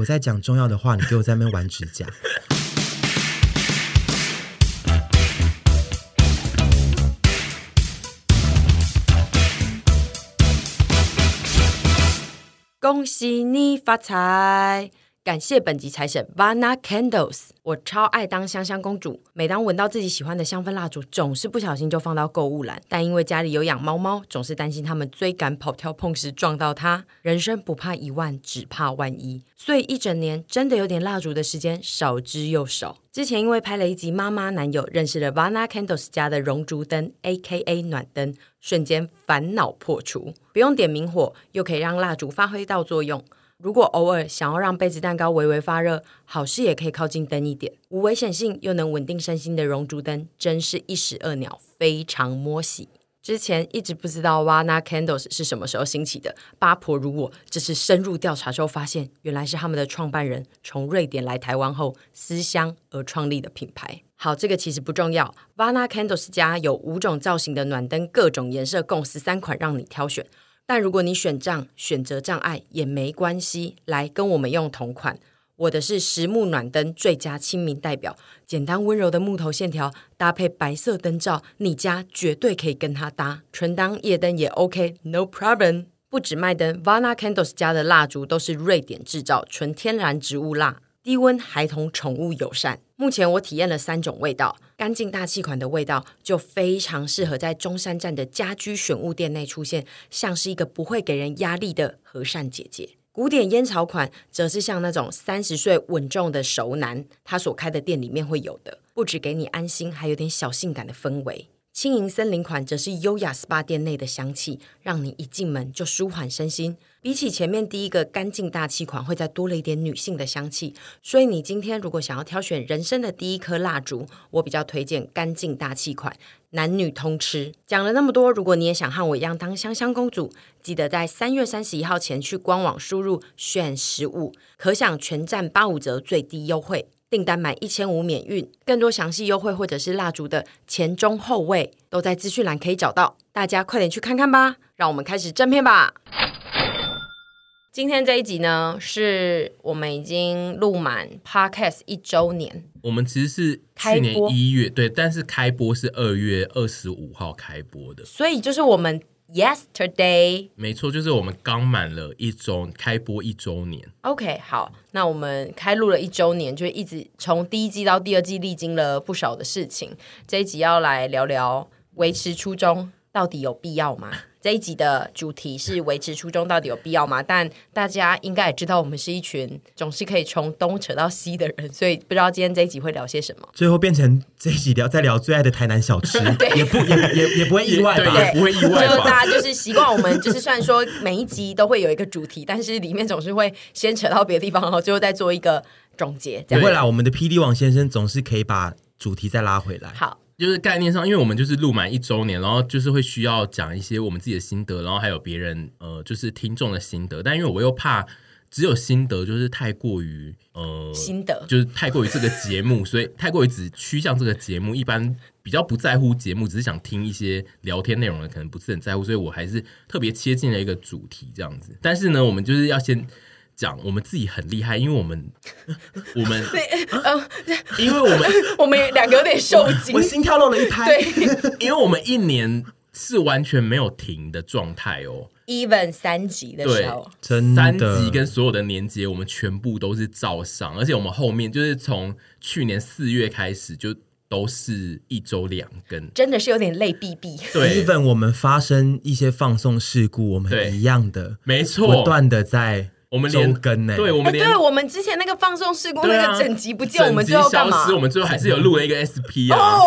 我在讲重要的话，你给我在那边玩指甲。恭喜你发财！感谢本集财神 Vana Candles，我超爱当香香公主。每当闻到自己喜欢的香氛蜡烛，总是不小心就放到购物篮。但因为家里有养猫猫，总是担心它们追赶、跑跳、碰时撞到它。人生不怕一万，只怕万一。所以一整年真的有点蜡烛的时间少之又少。之前因为拍了一集妈妈男友，认识了 Vana Candles 家的熔烛灯 （A.K.A. 暖灯），瞬间烦恼破除，不用点明火，又可以让蜡烛发挥到作用。如果偶尔想要让杯子蛋糕微微发热，好事也可以靠近灯一点。无危险性又能稳定身心的熔烛灯，真是一石二鸟，非常摸喜。之前一直不知道 Vana Candles 是什么时候兴起的，八婆如我，这次深入调查之后发现，原来是他们的创办人从瑞典来台湾后思乡而创立的品牌。好，这个其实不重要。Vana Candles 家有五种造型的暖灯，各种颜色共十三款，让你挑选。但如果你选账选择障碍也没关系，来跟我们用同款。我的是实木暖灯最佳亲民代表，简单温柔的木头线条搭配白色灯罩，你家绝对可以跟它搭。纯当夜灯也 OK，No problem。不止卖灯，Vana Candles 家的蜡烛都是瑞典制造，纯天然植物蜡。低温孩童宠物友善。目前我体验了三种味道，干净大气款的味道就非常适合在中山站的家居选物店内出现，像是一个不会给人压力的和善姐姐。古典烟草款则是像那种三十岁稳重的熟男，他所开的店里面会有的，不只给你安心，还有点小性感的氛围。轻盈森林款则是优雅 SPA 店内的香气，让你一进门就舒缓身心。比起前面第一个干净大气款，会再多了一点女性的香气。所以你今天如果想要挑选人生的第一颗蜡烛，我比较推荐干净大气款，男女通吃。讲了那么多，如果你也想和我一样当香香公主，记得在三月三十一号前去官网输入选十五，可享全站八五折最低优惠。订单满一千五免运，更多详细优惠或者是蜡烛的前中后味都在资讯栏可以找到，大家快点去看看吧！让我们开始正片吧。今天这一集呢，是我们已经录满 Podcast 一周年。我们其实是去年一月，对，但是开播是二月二十五号开播的，所以就是我们 Yesterday，没错，就是我们刚满了一周开播一周年。OK，好，那我们开录了一周年，就一直从第一季到第二季，历经了不少的事情。这一集要来聊聊维持初衷到底有必要吗？这一集的主题是维持初衷到底有必要吗？但大家应该也知道，我们是一群总是可以从东扯到西的人，所以不知道今天这一集会聊些什么。最后变成这一集聊在聊最爱的台南小吃，也不也也也不会意外吧？对，不会意外。就大家就是习惯我们，就是虽然说每一集都会有一个主题，但是里面总是会先扯到别的地方，然后最后再做一个总结。不会啦，我们的 PD 王先生总是可以把主题再拉回来。好。就是概念上，因为我们就是录满一周年，然后就是会需要讲一些我们自己的心得，然后还有别人呃，就是听众的心得。但因为我又怕只有心得就是太过于呃心得，就是太过于这个节目，所以太过于只趋向这个节目，一般比较不在乎节目，只是想听一些聊天内容的，可能不是很在乎，所以我还是特别切近了一个主题这样子。但是呢，我们就是要先。讲我们自己很厉害，因为我们 我们嗯，因为我们 我们两个有点受惊，我心跳漏了一拍。对，因为我们一年是完全没有停的状态哦，even 三级的时候，真的，三级跟所有的年节，我们全部都是照上，而且我们后面就是从去年四月开始就都是一周两更，真的是有点累毙毙。对，even 我们发生一些放送事故，我们一样的，没错，不断的在。我们连更呢，对，我们连、欸、对我们之前那个放送事故那个整集不见，我们最后干嘛？我们最后还是有录了一个 SP 啊，哦，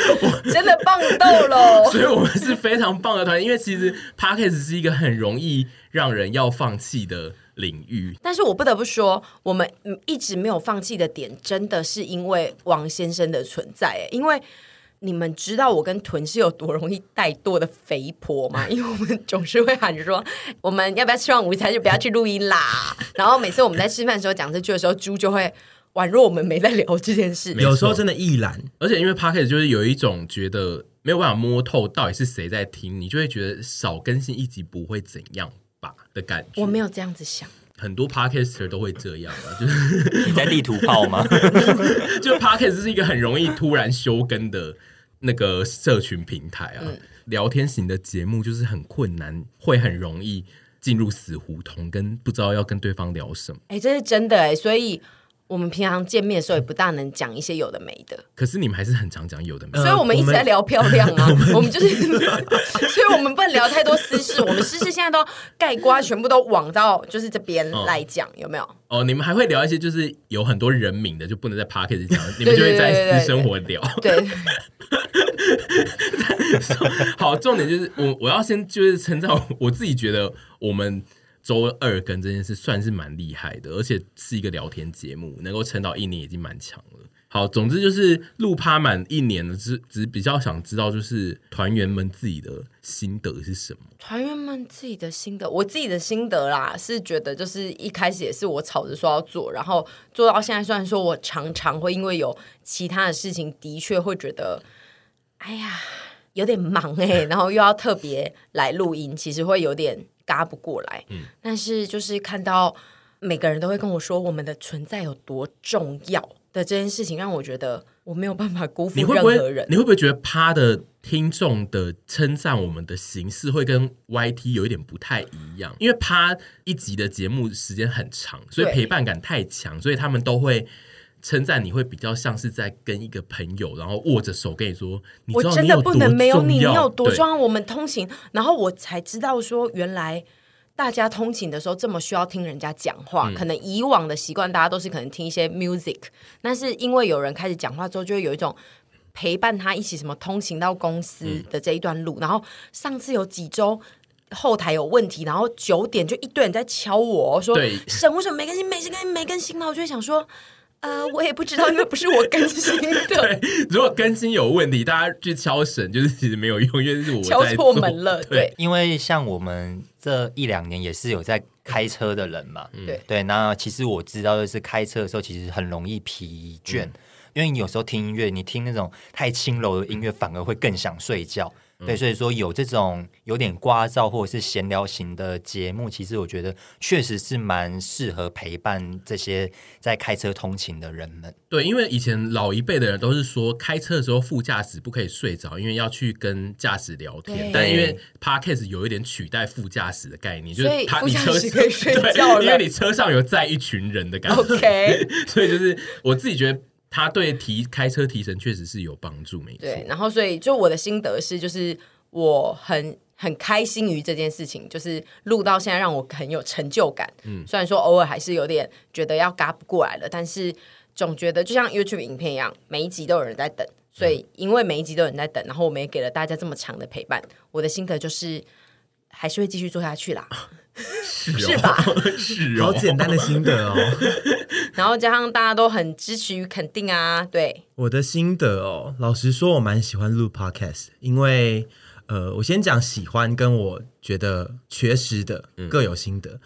真的棒到了！所以我们是非常棒的团队，因为其实 parkas 是一个很容易让人要放弃的领域。但是我不得不说，我们一直没有放弃的点，真的是因为王先生的存在，因为。你们知道我跟屯是有多容易怠惰的肥婆吗？因为我们总是会喊着说，我们要不要吃完午餐就不要去录音啦。然后每次我们在吃饭的时候讲这句的时候，猪就会宛若我们没在聊这件事。有时候真的易懒，而且因为 Podcast 就是有一种觉得没有办法摸透到底是谁在听，你就会觉得少更新一集不会怎样吧的感觉。我没有这样子想。很多 podcaster 都会这样啊，就是你在地图炮吗？就 podcast 是一个很容易突然休更的那个社群平台啊，嗯、聊天型的节目就是很困难，会很容易进入死胡同，跟不知道要跟对方聊什么。哎、欸，这是真的哎、欸，所以。我们平常见面的时候也不大能讲一些有的没的，可是你们还是很常讲有的没的，所以我们一直在聊漂亮啊。我们，我们就是，所以我们不能聊太多私事。我们私事现在都盖瓜全部都往到就是这边来讲，哦、有没有？哦，你们还会聊一些就是有很多人名的，就不能在 p a r k e t 讲，你们就会在私生活聊。对，对，好，重点就是我我要先就是称赞我自己觉得我们。周二更这件事算是蛮厉害的，而且是一个聊天节目，能够撑到一年已经蛮强了。好，总之就是录趴满一年了，只只比较想知道，就是团员们自己的心得是什么？团员们自己的心得，我自己的心得啦，是觉得就是一开始也是我吵着说要做，然后做到现在，虽然说我常常会因为有其他的事情，的确会觉得，哎呀，有点忙哎、然后又要特别来录音，其实会有点。嘎不过来，嗯，但是就是看到每个人都会跟我说我们的存在有多重要的这件事情，让我觉得我没有办法辜负任何人。你会不会，你会不会觉得趴的听众的称赞我们的形式会跟 YT 有一点不太一样？因为趴一集的节目时间很长，所以陪伴感太强，所以他们都会。称赞你会比较像是在跟一个朋友，然后握着手跟你说：“你我真的不能没有你，你有多重要？我们通勤，然后我才知道说，原来大家通勤的时候这么需要听人家讲话。嗯、可能以往的习惯，大家都是可能听一些 music，但是因为有人开始讲话之后，就会有一种陪伴他一起什么通勤到公司的这一段路。嗯、然后上次有几周后台有问题，然后九点就一堆人在敲我说：“沈对，为什么没更新？没更新？没更新吗？”我就会想说。呃，我也不知道，因为不是我更新的。对，如果更新有问题，大家去敲神，就是其实没有用，因为是我敲错门了。对，因为像我们这一两年也是有在开车的人嘛，对对。那其实我知道的是，开车的时候其实很容易疲倦，嗯、因为你有时候听音乐，你听那种太轻柔的音乐，反而会更想睡觉。对，所以说有这种有点聒噪或者是闲聊型的节目，其实我觉得确实是蛮适合陪伴这些在开车通勤的人们。对，因为以前老一辈的人都是说，开车的时候副驾驶不可以睡着，因为要去跟驾驶聊天。但因为 Podcast 有一点取代副驾驶的概念，就是他你车可以睡觉，因为你车上有载一群人的感觉。OK，所以就是我自己觉得。他对提开车提神确实是有帮助，没错。对，然后所以就我的心得是，就是我很很开心于这件事情，就是录到现在让我很有成就感。嗯，虽然说偶尔还是有点觉得要嘎不过来了，但是总觉得就像 YouTube 影片一样，每一集都有人在等。所以因为每一集都有人在等，然后我们也给了大家这么长的陪伴，我的心得就是还是会继续做下去啦。是，哦、是吧？是、哦，好简单的心得哦。然后加上大家都很支持与肯定啊，对我的心得哦。老实说，我蛮喜欢录 podcast，因为呃，我先讲喜欢跟我觉得缺失的各有心得。嗯、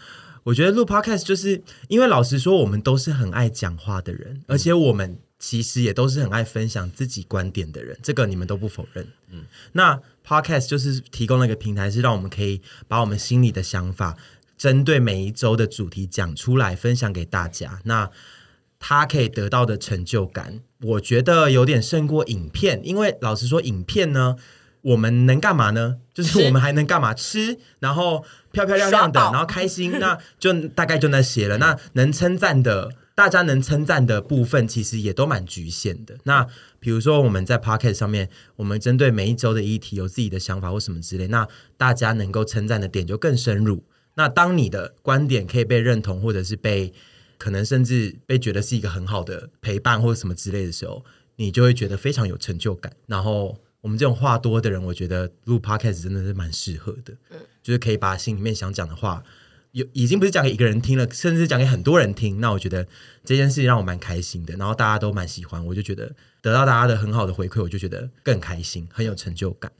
我觉得录 podcast 就是因为老实说，我们都是很爱讲话的人，而且我们其实也都是很爱分享自己观点的人，这个你们都不否认。嗯，那 podcast 就是提供了一个平台，是让我们可以把我们心里的想法。针对每一周的主题讲出来，分享给大家。那他可以得到的成就感，我觉得有点胜过影片。因为老实说，影片呢，我们能干嘛呢？就是我们还能干嘛？吃，然后漂漂亮亮的，然后开心，那就大概就那些了。那能称赞的，大家能称赞的部分，其实也都蛮局限的。那比如说我们在 Pocket 上面，我们针对每一周的议题有自己的想法或什么之类，那大家能够称赞的点就更深入。那当你的观点可以被认同，或者是被可能甚至被觉得是一个很好的陪伴或者什么之类的时候，你就会觉得非常有成就感。然后我们这种话多的人，我觉得录 Podcast 真的是蛮适合的，嗯，就是可以把心里面想讲的话，有已经不是讲给一个人听了，甚至讲给很多人听。那我觉得这件事情让我蛮开心的，然后大家都蛮喜欢，我就觉得得到大家的很好的回馈，我就觉得更开心，很有成就感。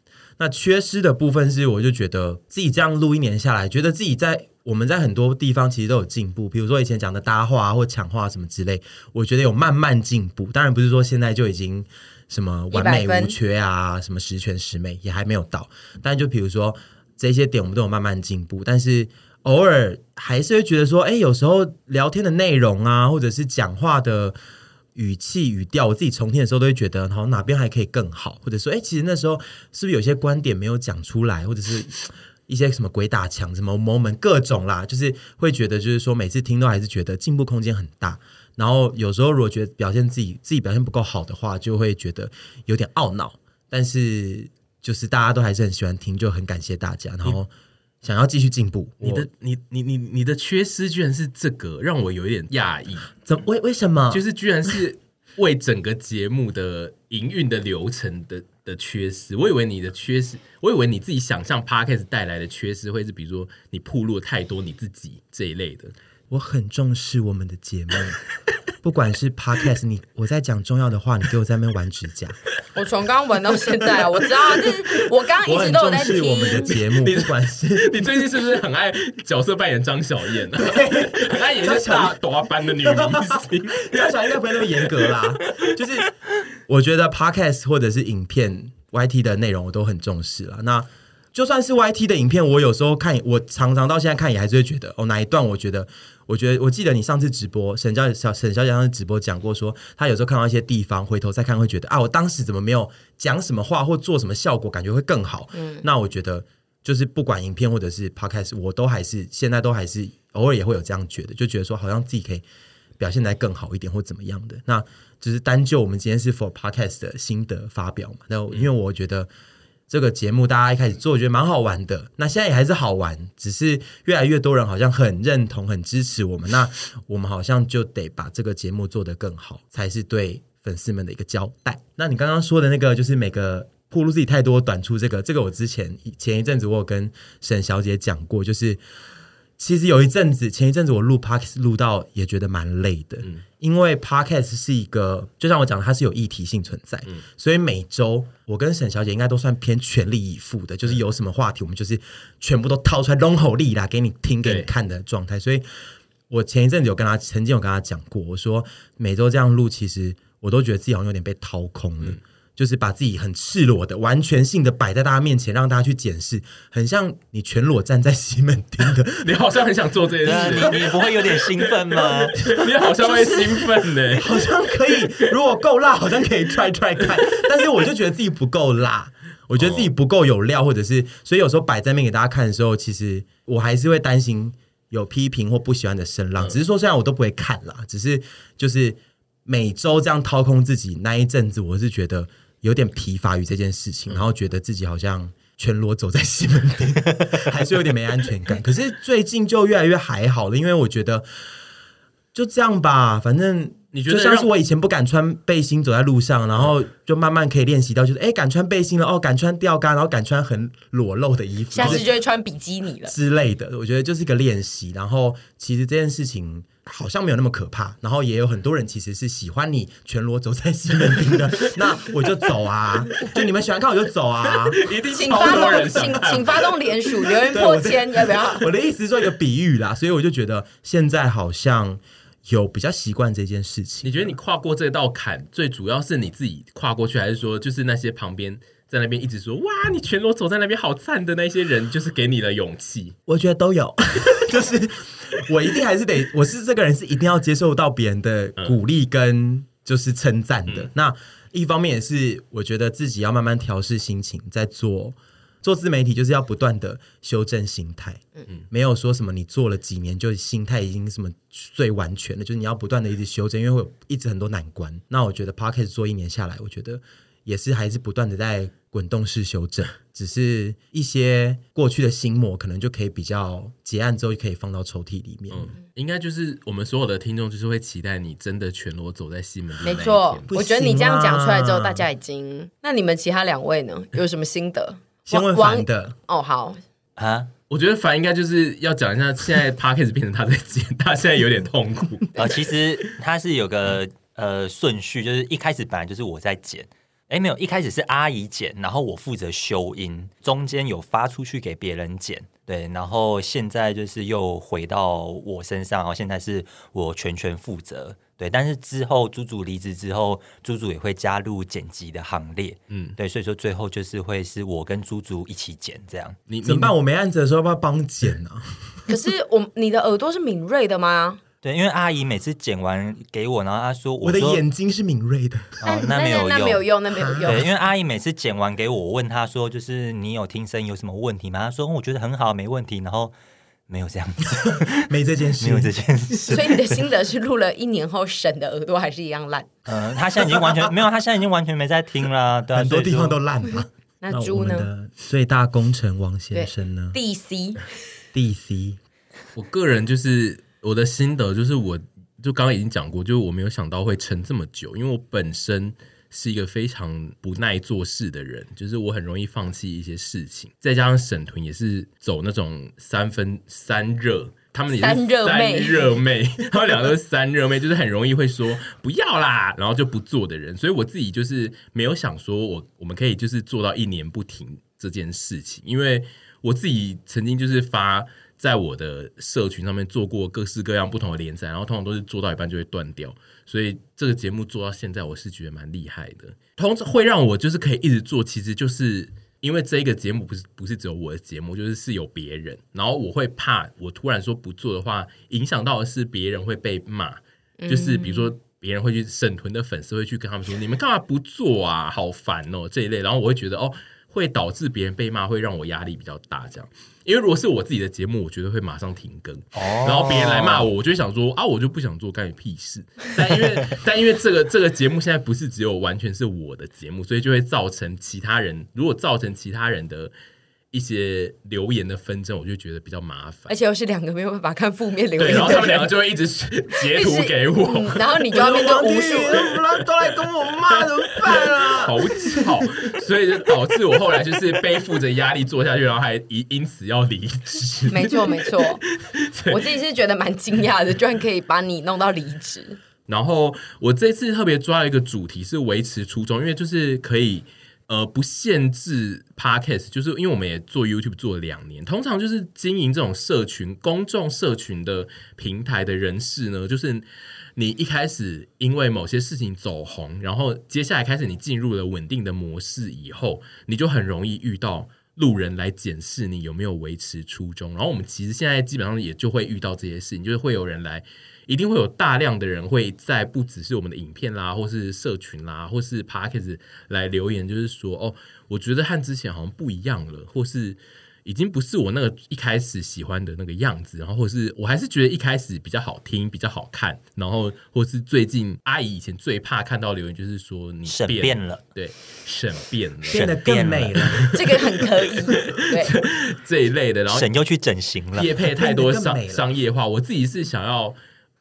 那缺失的部分是，我就觉得自己这样录一年下来，觉得自己在我们在很多地方其实都有进步。比如说以前讲的搭话或抢话什么之类，我觉得有慢慢进步。当然不是说现在就已经什么完美无缺啊，什么十全十美也还没有到。但就比如说这些点，我们都有慢慢进步。但是偶尔还是会觉得说，哎，有时候聊天的内容啊，或者是讲话的语气语调，我自己重听的时候都会觉得，好哪边还可以更好，或者说，哎，其实那时候是不是有些观点没有讲出来，或者是一些什么鬼打墙、什么 moment 各种啦，就是会觉得，就是说每次听都还是觉得进步空间很大。然后有时候如果觉得表现自己自己表现不够好的话，就会觉得有点懊恼。但是就是大家都还是很喜欢听，就很感谢大家。然后想要继续进步。你的你你你你的缺失居然是这个，让我有一点讶异。怎为为什么？就是居然是为整个节目的营运的流程的的缺失。我以为你的缺失，我以为你自己想象 Podcast 带来的缺失会是比如说你暴露太多你自己这一类的。我很重视我们的节目，不管是 podcast，你我在讲重要的话，你给我在那边玩指甲。我从刚玩到现在啊，我知道，就是我刚刚一直都有在听我们的节目。不管是你最近是不是很爱角色扮演张小燕啊？很爱演一些大朵班的女明星。张小燕应该不会那么严格啦。就是我觉得 podcast 或者是影片 YT 的内容，我都很重视了。那就算是 YT 的影片，我有时候看，我常常到现在看也还是会觉得，哦，哪一段我觉得。我觉得，我记得你上次直播，沈小小沈小姐上次直播讲过说，说她有时候看到一些地方，回头再看会觉得啊，我当时怎么没有讲什么话或做什么效果，感觉会更好。嗯，那我觉得就是不管影片或者是 podcast，我都还是现在都还是偶尔也会有这样觉得，就觉得说好像自己可以表现得更好一点或怎么样的。那就是单就我们今天是 for podcast 的心得发表嘛。那因为我觉得。这个节目大家一开始做，我觉得蛮好玩的。那现在也还是好玩，只是越来越多人好像很认同、很支持我们。那我们好像就得把这个节目做得更好，才是对粉丝们的一个交代。那你刚刚说的那个，就是每个铺路自己太多短处，这个这个我之前前一阵子我有跟沈小姐讲过，就是。其实有一阵子，前一阵子我录 podcast 录到也觉得蛮累的，嗯、因为 podcast 是一个，就像我讲的，它是有议题性存在，嗯、所以每周我跟沈小姐应该都算偏全力以赴的，就是有什么话题，我们就是全部都掏出来拢好力啦，给你听给你看的状态。所以我前一阵子有跟她，曾经有跟她讲过，我说每周这样录，其实我都觉得自己好像有点被掏空了。嗯就是把自己很赤裸的、完全性的摆在大家面前，让大家去检视，很像你全裸站在西门町的。你好像很想做这件事，你不会有点兴奋吗？你好像会兴奋呢、欸，好像可以。如果够辣，好像可以 try try 看。但是我就觉得自己不够辣，我觉得自己不够有料，或者是所以有时候摆在面给大家看的时候，其实我还是会担心有批评或不喜欢的声浪。只是说，虽然我都不会看啦，只是就是每周这样掏空自己那一阵子，我是觉得。有点疲乏于这件事情，然后觉得自己好像全裸走在西门町，还是有点没安全感。可是最近就越来越还好了，因为我觉得就这样吧，反正你觉得就像是我以前不敢穿背心走在路上，然后就慢慢可以练习到，就是哎，敢穿背心了，哦，敢穿吊杆，然后敢穿很裸露的衣服，下次就会穿比基尼了之类的。我觉得就是一个练习，然后其实这件事情。好像没有那么可怕，然后也有很多人其实是喜欢你全裸走在西门町的，那我就走啊，就你们喜欢看我就走啊，一定请发动，请请发动连署留言破千，要不要？我的意思是做一个比喻啦，所以我就觉得现在好像有比较习惯这件事情。你觉得你跨过这道坎，最主要是你自己跨过去，还是说就是那些旁边？在那边一直说哇，你全裸走在那边好赞的那些人，就是给你的勇气。我觉得都有，就是我一定还是得，我是这个人是一定要接受到别人的鼓励跟就是称赞的。嗯、那一方面也是我觉得自己要慢慢调试心情，在做做自媒体，就是要不断的修正心态。嗯嗯，没有说什么你做了几年就心态已经什么最完全了，就是你要不断的一直修正，因为会有一直很多难关。那我觉得 Podcast 做一年下来，我觉得也是还是不断的在。滚动式修正，只是一些过去的心魔，可能就可以比较结案之后，就可以放到抽屉里面。嗯，应该就是我们所有的听众，就是会期待你真的全裸走在西门。没错，我觉得你这样讲出来之后，大家已经……那你们其他两位呢？有什么心得？先问凡的哦，好啊，我觉得凡应该就是要讲一下，现在 Podcast 变成他在剪，他现在有点痛苦。呃，其实他是有个呃顺序，就是一开始本来就是我在剪。哎，没有，一开始是阿姨剪，然后我负责修音，中间有发出去给别人剪，对，然后现在就是又回到我身上，然后现在是我全权负责。对，但是之后猪猪离职之后，猪猪也会加入剪辑的行列。嗯，对，所以说最后就是会是我跟猪猪一起剪这样。你怎么办？我没案子的时候要不要帮剪呢？可是我你的耳朵是敏锐的吗？对，因为阿姨每次剪完给我，然后她说我，我的眼睛是敏锐的。哦，那没有用，那没有用，那没有用。对，因为阿姨每次剪完给我，我问她说，就是你有听声音有什么问题吗？她说我觉得很好，没问题。然后。没有这样子，没这件事，没有这件事。所以你的心得是录了一年后，沈的耳朵还是一样烂？嗯，他现在已经完全没有，他现在已经完全没在听了，对啊，很多地方都烂了。那猪呢？最大功臣王先生呢？DC，DC，我个人就是我的心得，就是我就刚刚已经讲过，就是我没有想到会撑这么久，因为我本身。是一个非常不耐做事的人，就是我很容易放弃一些事情。再加上沈屯也是走那种三分三热，他们也是三热妹，他们两个都是三热妹，就是很容易会说不要啦，然后就不做的人。所以我自己就是没有想说我我们可以就是做到一年不停这件事情，因为我自己曾经就是发。在我的社群上面做过各式各样不同的连载，然后通常都是做到一半就会断掉，所以这个节目做到现在，我是觉得蛮厉害的。通常会让我就是可以一直做，其实就是因为这一个节目不是不是只有我的节目，就是是有别人，然后我会怕我突然说不做的话，影响到的是别人会被骂，就是比如说别人会去沈屯的粉丝会去跟他们说，你们干嘛不做啊，好烦哦这一类，然后我会觉得哦。会导致别人被骂，会让我压力比较大。这样，因为如果是我自己的节目，我觉得会马上停更。哦，然后别人来骂我，我就会想说啊，我就不想做，干你屁事。但因为但因为这个这个节目现在不是只有完全是我的节目，所以就会造成其他人，如果造成其他人的。一些留言的纷争，我就觉得比较麻烦，而且又是两个没有办法看负面留言，然后他们两个就会一直截 图给我，嗯、然后你就要面对无数人都来跟我骂，怎么办啊？好吵，所以就导致我后来就是背负着压力做下去，然后还因因此要离职。没错，没错，我自己是觉得蛮惊讶的，居然可以把你弄到离职。然后我这次特别抓了一个主题是维持初衷，因为就是可以。呃，不限制 Podcast，就是因为我们也做 YouTube 做了两年，通常就是经营这种社群、公众社群的平台的人士呢，就是你一开始因为某些事情走红，然后接下来开始你进入了稳定的模式以后，你就很容易遇到路人来检视你有没有维持初衷。然后我们其实现在基本上也就会遇到这些事情，就是会有人来。一定会有大量的人会在不只是我们的影片啦，或是社群啦，或是 Podcast 来留言，就是说哦，我觉得和之前好像不一样了，或是已经不是我那个一开始喜欢的那个样子，然后或是我还是觉得一开始比较好听，比较好看，然后或是最近阿姨以前最怕看到留言就是说你沈变了，对，沈变了，变得更美 了，这个很可以，对。这一类的，然后沈又去整形了，业配太多商商业化，我自己是想要。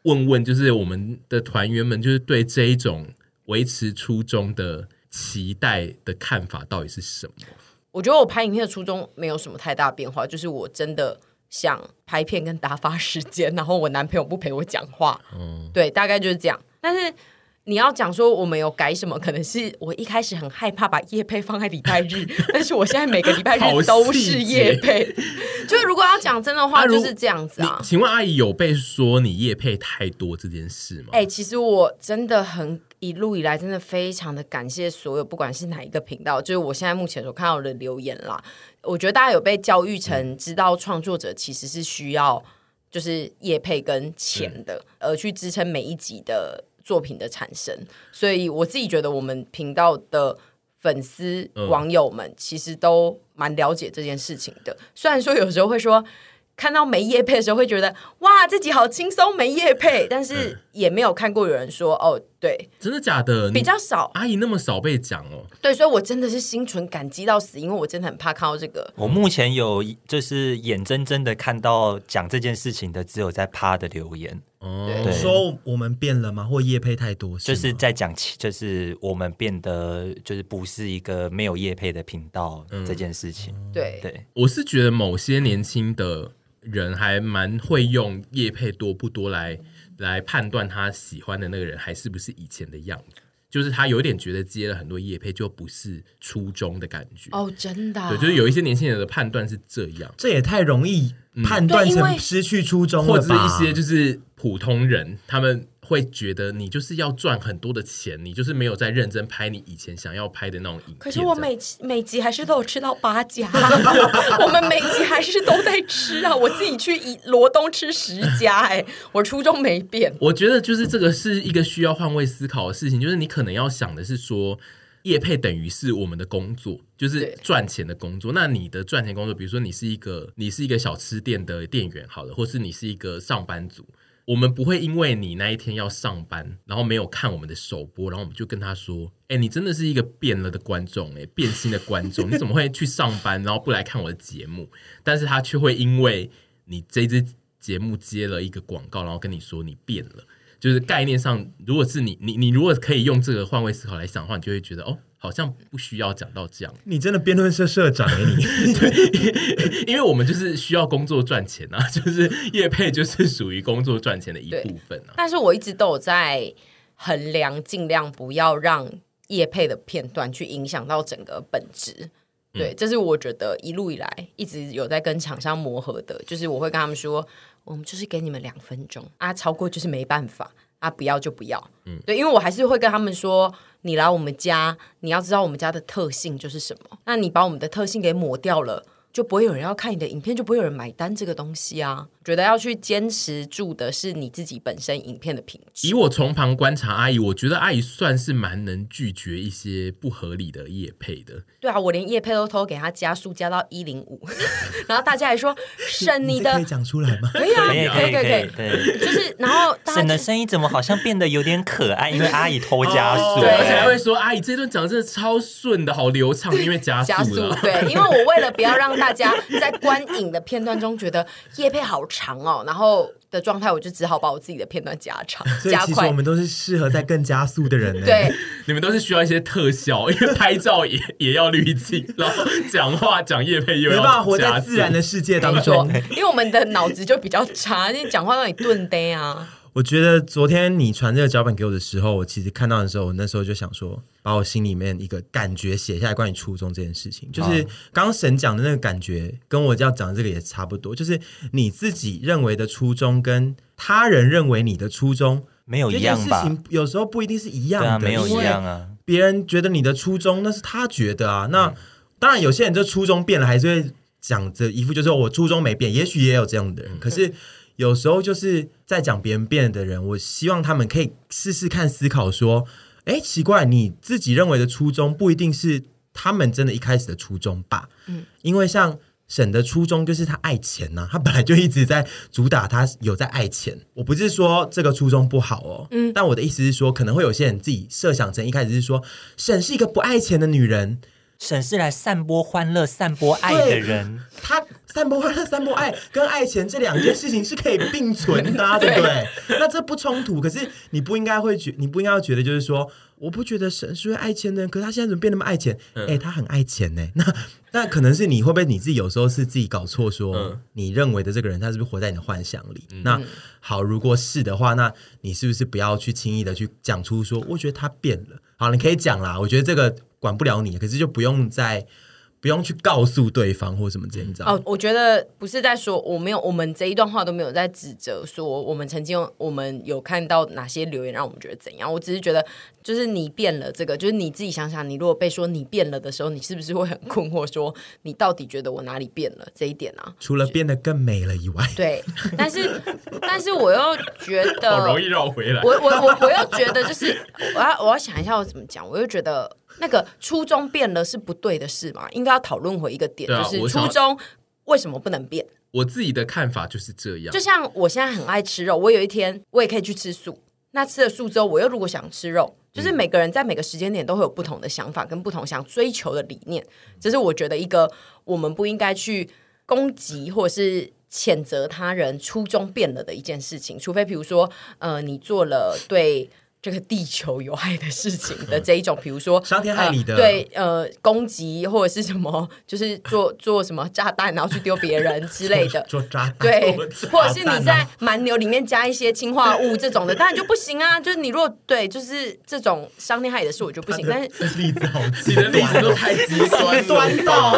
问问，就是我们的团员们，就是对这一种维持初衷的期待的看法到底是什么？我觉得我拍影片的初衷没有什么太大变化，就是我真的想拍片跟打发时间，然后我男朋友不陪我讲话，嗯，对，大概就是这样。但是。你要讲说我们有改什么？可能是我一开始很害怕把叶配放在礼拜日，但是我现在每个礼拜日都是叶配。就是如果要讲真的话，就是这样子啊。请问阿姨有被说你叶配太多这件事吗？哎、欸，其实我真的很一路以来真的非常的感谢所有，不管是哪一个频道，就是我现在目前所看到的留言啦。我觉得大家有被教育成知道创作者其实是需要就是叶配跟钱的，而去支撑每一集的。作品的产生，所以我自己觉得我们频道的粉丝网友们其实都蛮了解这件事情的。虽然说有时候会说。看到没业配的时候会觉得哇，自己好轻松没业配，但是也没有看过有人说哦，对，真的假的？比较少，阿姨那么少被讲哦。对，所以我真的是心存感激到死，因为我真的很怕看到这个。我目前有就是眼睁睁的看到讲这件事情的，只有在趴的留言哦，对说我们变了吗？或叶配太多，就是在讲，就是我们变得就是不是一个没有叶配的频道这件事情。嗯、对对，我是觉得某些年轻的。人还蛮会用叶配多不多来来判断他喜欢的那个人还是不是以前的样子。就是他有点觉得接了很多业配就不是初衷的感觉。哦，真的、啊，对，就是有一些年轻人的判断是这样，这也太容易判断成失去初衷，或者是一些就是普通人他们。会觉得你就是要赚很多的钱，你就是没有在认真拍你以前想要拍的那种影片。可是我每每集还是都有吃到八家，我们每集还是都在吃啊！我自己去以罗东吃十家，哎，我初衷没变。我觉得就是这个是一个需要换位思考的事情，就是你可能要想的是说，业配等于是我们的工作，就是赚钱的工作。那你的赚钱工作，比如说你是一个你是一个小吃店的店员，好了，或是你是一个上班族。我们不会因为你那一天要上班，然后没有看我们的首播，然后我们就跟他说：“哎，你真的是一个变了的观众，哎，变心的观众，你怎么会去上班，然后不来看我的节目？”但是他却会因为你这支节目接了一个广告，然后跟你说你变了。就是概念上，如果是你，你，你如果可以用这个换位思考来想的话，你就会觉得哦。好像不需要讲到这样，你真的辩论社社长哎，你对，因为我们就是需要工作赚钱啊，就是业配就是属于工作赚钱的一部分啊。但是我一直都有在衡量，尽量不要让业配的片段去影响到整个本质。对，嗯、这是我觉得一路以来一直有在跟厂商磨合的，就是我会跟他们说，我们就是给你们两分钟啊，超过就是没办法啊，不要就不要。嗯，对，因为我还是会跟他们说。你来我们家，你要知道我们家的特性就是什么。那你把我们的特性给抹掉了，就不会有人要看你的影片，就不会有人买单这个东西啊。觉得要去坚持住的是你自己本身影片的品质。以我从旁观察阿姨，我觉得阿姨算是蛮能拒绝一些不合理的业配的。对啊，我连业配都偷偷给她加速加到一零五，然后大家还说 省你的，可以讲出来吗？可以啊，可以可以可以，对，就是然后省的声音怎么好像变得有点可爱？因为阿姨偷加速，哦、对，而且还会说阿姨这段讲的真的超顺的，好流畅，因为加速，加速。对，因为我为了不要让大家在观影的片段中觉得叶配好长哦，然后的状态，我就只好把我自己的片段加长、加快。所以其实我们都是适合在更加速的人呢。对，你们都是需要一些特效，因为拍照也也要滤镜，然后讲话讲叶配又要没办法活在自然的世界当中，因为我们的脑子就比较差，你讲话让你顿呆啊。我觉得昨天你传这个脚本给我的时候，我其实看到的时候，我那时候就想说，把我心里面一个感觉写下来，关于初衷这件事情，就是刚刚沈讲的那个感觉，跟我要讲的这个也差不多，就是你自己认为的初衷，跟他人认为你的初衷没有一样吧？事情有时候不一定是一样的，啊、没有一样啊。别人觉得你的初衷，那是他觉得啊。那当然，有些人这初衷变了，还是会讲着一副就是我初衷没变，也许也有这样的人，嗯、可是。有时候就是在讲别人变的人，我希望他们可以试试看思考说，哎，奇怪，你自己认为的初衷不一定是他们真的一开始的初衷吧？嗯，因为像沈的初衷就是他爱钱呐、啊，他本来就一直在主打他有在爱钱。我不是说这个初衷不好哦，嗯，但我的意思是说，可能会有些人自己设想成一开始是说，沈是一个不爱钱的女人。沈是来散播欢乐、散播爱的人。他散播欢乐、散播爱，跟爱钱这两件事情是可以并存的，对不对？那这不冲突。可是你不应该会觉，你不应该要觉得，就是说，我不觉得沈是会爱钱的人，可是他现在怎么变那么爱钱？哎、嗯欸，他很爱钱呢。那那可能是你会不会你自己有时候是自己搞错，说你认为的这个人，他是不是活在你的幻想里？嗯、那好，如果是的话，那你是不是不要去轻易的去讲出说，我觉得他变了。好，你可以讲啦。我觉得这个。管不了你，可是就不用再不用去告诉对方或什么这样子。哦，我觉得不是在说我没有，我们这一段话都没有在指责说我们曾经我们有看到哪些留言让我们觉得怎样。我只是觉得，就是你变了，这个就是你自己想想，你如果被说你变了的时候，你是不是会很困惑，说你到底觉得我哪里变了这一点啊？除了变得更美了以外，对，但是但是我又觉得好容易绕回来。我我我我又觉得就是我要我要想一下我怎么讲，我又觉得。那个初衷变了是不对的事嘛？应该要讨论回一个点，啊、就是初衷为什么不能变？我自己的看法就是这样。就像我现在很爱吃肉，我有一天我也可以去吃素。那吃了素之后，我又如果想吃肉，就是每个人在每个时间点都会有不同的想法跟不同想追求的理念。这是我觉得一个我们不应该去攻击或者是谴责他人初衷变了的一件事情，除非比如说，呃，你做了对。这个地球有害的事情的这一种，比如说伤天害理的，对呃攻击或者是什么，就是做做什么炸弹然后去丢别人之类的，做炸弹，对，或者是你在蛮牛里面加一些氰化物这种的，当然就不行啊。就是你如果对，就是这种伤天害理的事，我就不行。但是例子好，你的例子都太极端到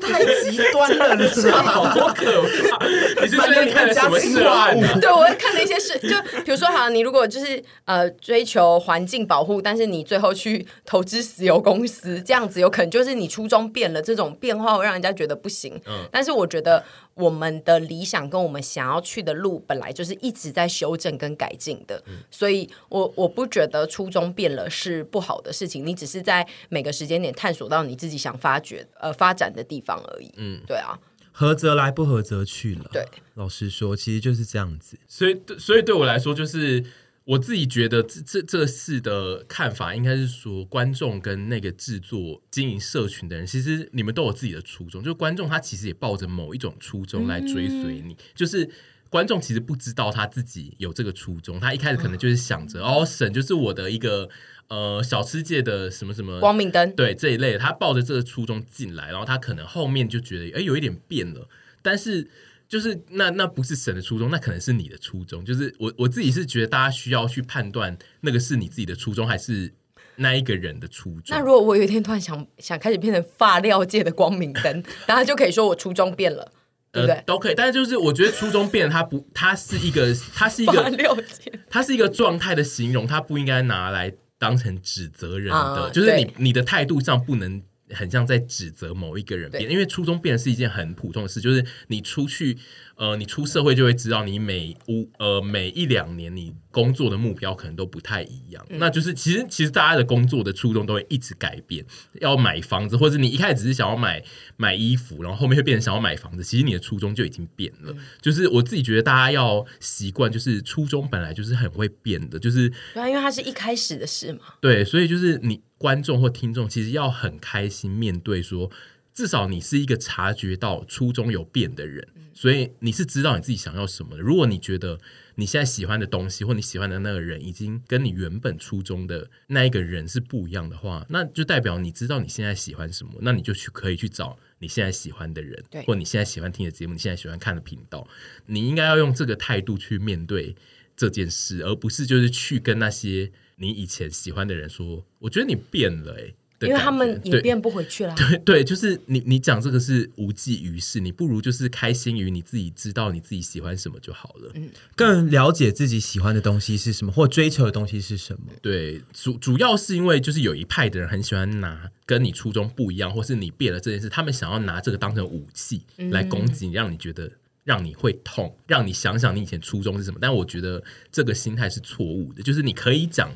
太极端了，你知道吗？好可怕！你是最近看 了什么事啊？对，我会看了一些事，就比如说，好，你如果就是呃。追求环境保护，但是你最后去投资石油公司，这样子有可能就是你初衷变了，这种变化会让人家觉得不行。嗯，但是我觉得我们的理想跟我们想要去的路本来就是一直在修正跟改进的，嗯，所以我我不觉得初衷变了是不好的事情，你只是在每个时间点探索到你自己想发掘呃发展的地方而已。嗯，对啊，合则来，不合则去了。对，老实说，其实就是这样子。所以，所以对我来说，就是。我自己觉得这这这事的看法，应该是说，观众跟那个制作经营社群的人，其实你们都有自己的初衷。就观众他其实也抱着某一种初衷来追随你，嗯、就是观众其实不知道他自己有这个初衷，他一开始可能就是想着、嗯、哦，神就是我的一个呃小吃界的什么什么光明灯，对这一类的，他抱着这个初衷进来，然后他可能后面就觉得哎有一点变了，但是。就是那那不是神的初衷，那可能是你的初衷。就是我我自己是觉得大家需要去判断那个是你自己的初衷，还是那一个人的初衷。那如果我有一天突然想想开始变成发料界的光明灯，然后就可以说我初衷变了，对不对？呃，都可以。但是就是我觉得初衷变了，它不，它是一个，它是一个发料界，它是一个状态的形容，它不应该拿来当成指责人的。啊，就是你你的态度上不能。很像在指责某一个人变，因为初中变是一件很普通的事，就是你出去，呃，你出社会就会知道，你每五呃每一两年你工作的目标可能都不太一样，嗯、那就是其实其实大家的工作的初衷都会一直改变，要买房子，或者你一开始只是想要买买衣服，然后后面会变成想要买房子，其实你的初衷就已经变了。嗯、就是我自己觉得大家要习惯，就是初衷本来就是很会变的，就是对啊，因为它是一开始的事嘛。对，所以就是你。观众或听众其实要很开心面对说，至少你是一个察觉到初衷有变的人，所以你是知道你自己想要什么的。如果你觉得你现在喜欢的东西或你喜欢的那个人已经跟你原本初衷的那一个人是不一样的话，那就代表你知道你现在喜欢什么，那你就去可以去找你现在喜欢的人，或你现在喜欢听的节目，你现在喜欢看的频道，你应该要用这个态度去面对这件事，而不是就是去跟那些。你以前喜欢的人说：“我觉得你变了，欸，哎，因为他们也变不回去了。”对对，就是你你讲这个是无济于事，你不如就是开心于你自己知道你自己喜欢什么就好了。嗯，更了解自己喜欢的东西是什么，或追求的东西是什么。对，主主要是因为就是有一派的人很喜欢拿跟你初衷不一样，或是你变了这件事，他们想要拿这个当成武器来攻击你，让你觉得。让你会痛，让你想想你以前初衷是什么。但我觉得这个心态是错误的，就是你可以讲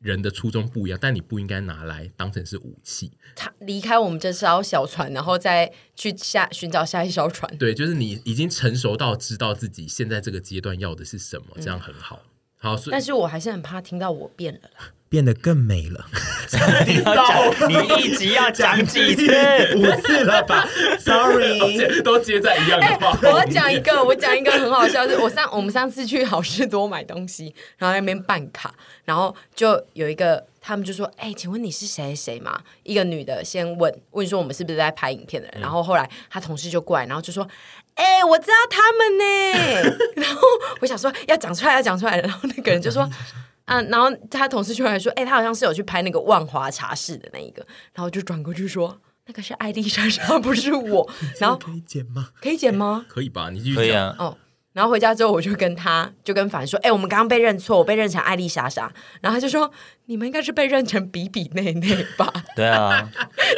人的初衷不一样，但你不应该拿来当成是武器。他离开我们这艘小船，然后再去下寻找下一艘船。对，就是你已经成熟到知道自己现在这个阶段要的是什么，这样很好。嗯、好，但是我还是很怕听到我变了啦。变得更美了，你一集要讲几次？五次了吧？Sorry，都接在一样的话。欸、我讲一个，我讲一个很好笑，是我上我们上次去好市多买东西，然后那边办卡，然后就有一个，他们就说：“哎、欸，请问你是谁谁吗？”一个女的先问问说：“我们是不是在拍影片的人？”然后后来他同事就过来，然后就说：“哎、欸，我知道他们呢。”然后我想说要讲出来，要讲出来，然后那个人就说。嗯、啊，然后他同事就来说，哎、欸，他好像是有去拍那个万华茶室的那一个，然后就转过去说，那个是艾丽莎莎，不是我。然后可以剪吗？可以剪吗？可以吧，你继续讲。可以啊。哦，然后回家之后，我就跟他就跟凡说，哎、欸，我们刚刚被认错，我被认成艾丽莎莎。然后他就说，你们应该是被认成比比内内吧？对啊，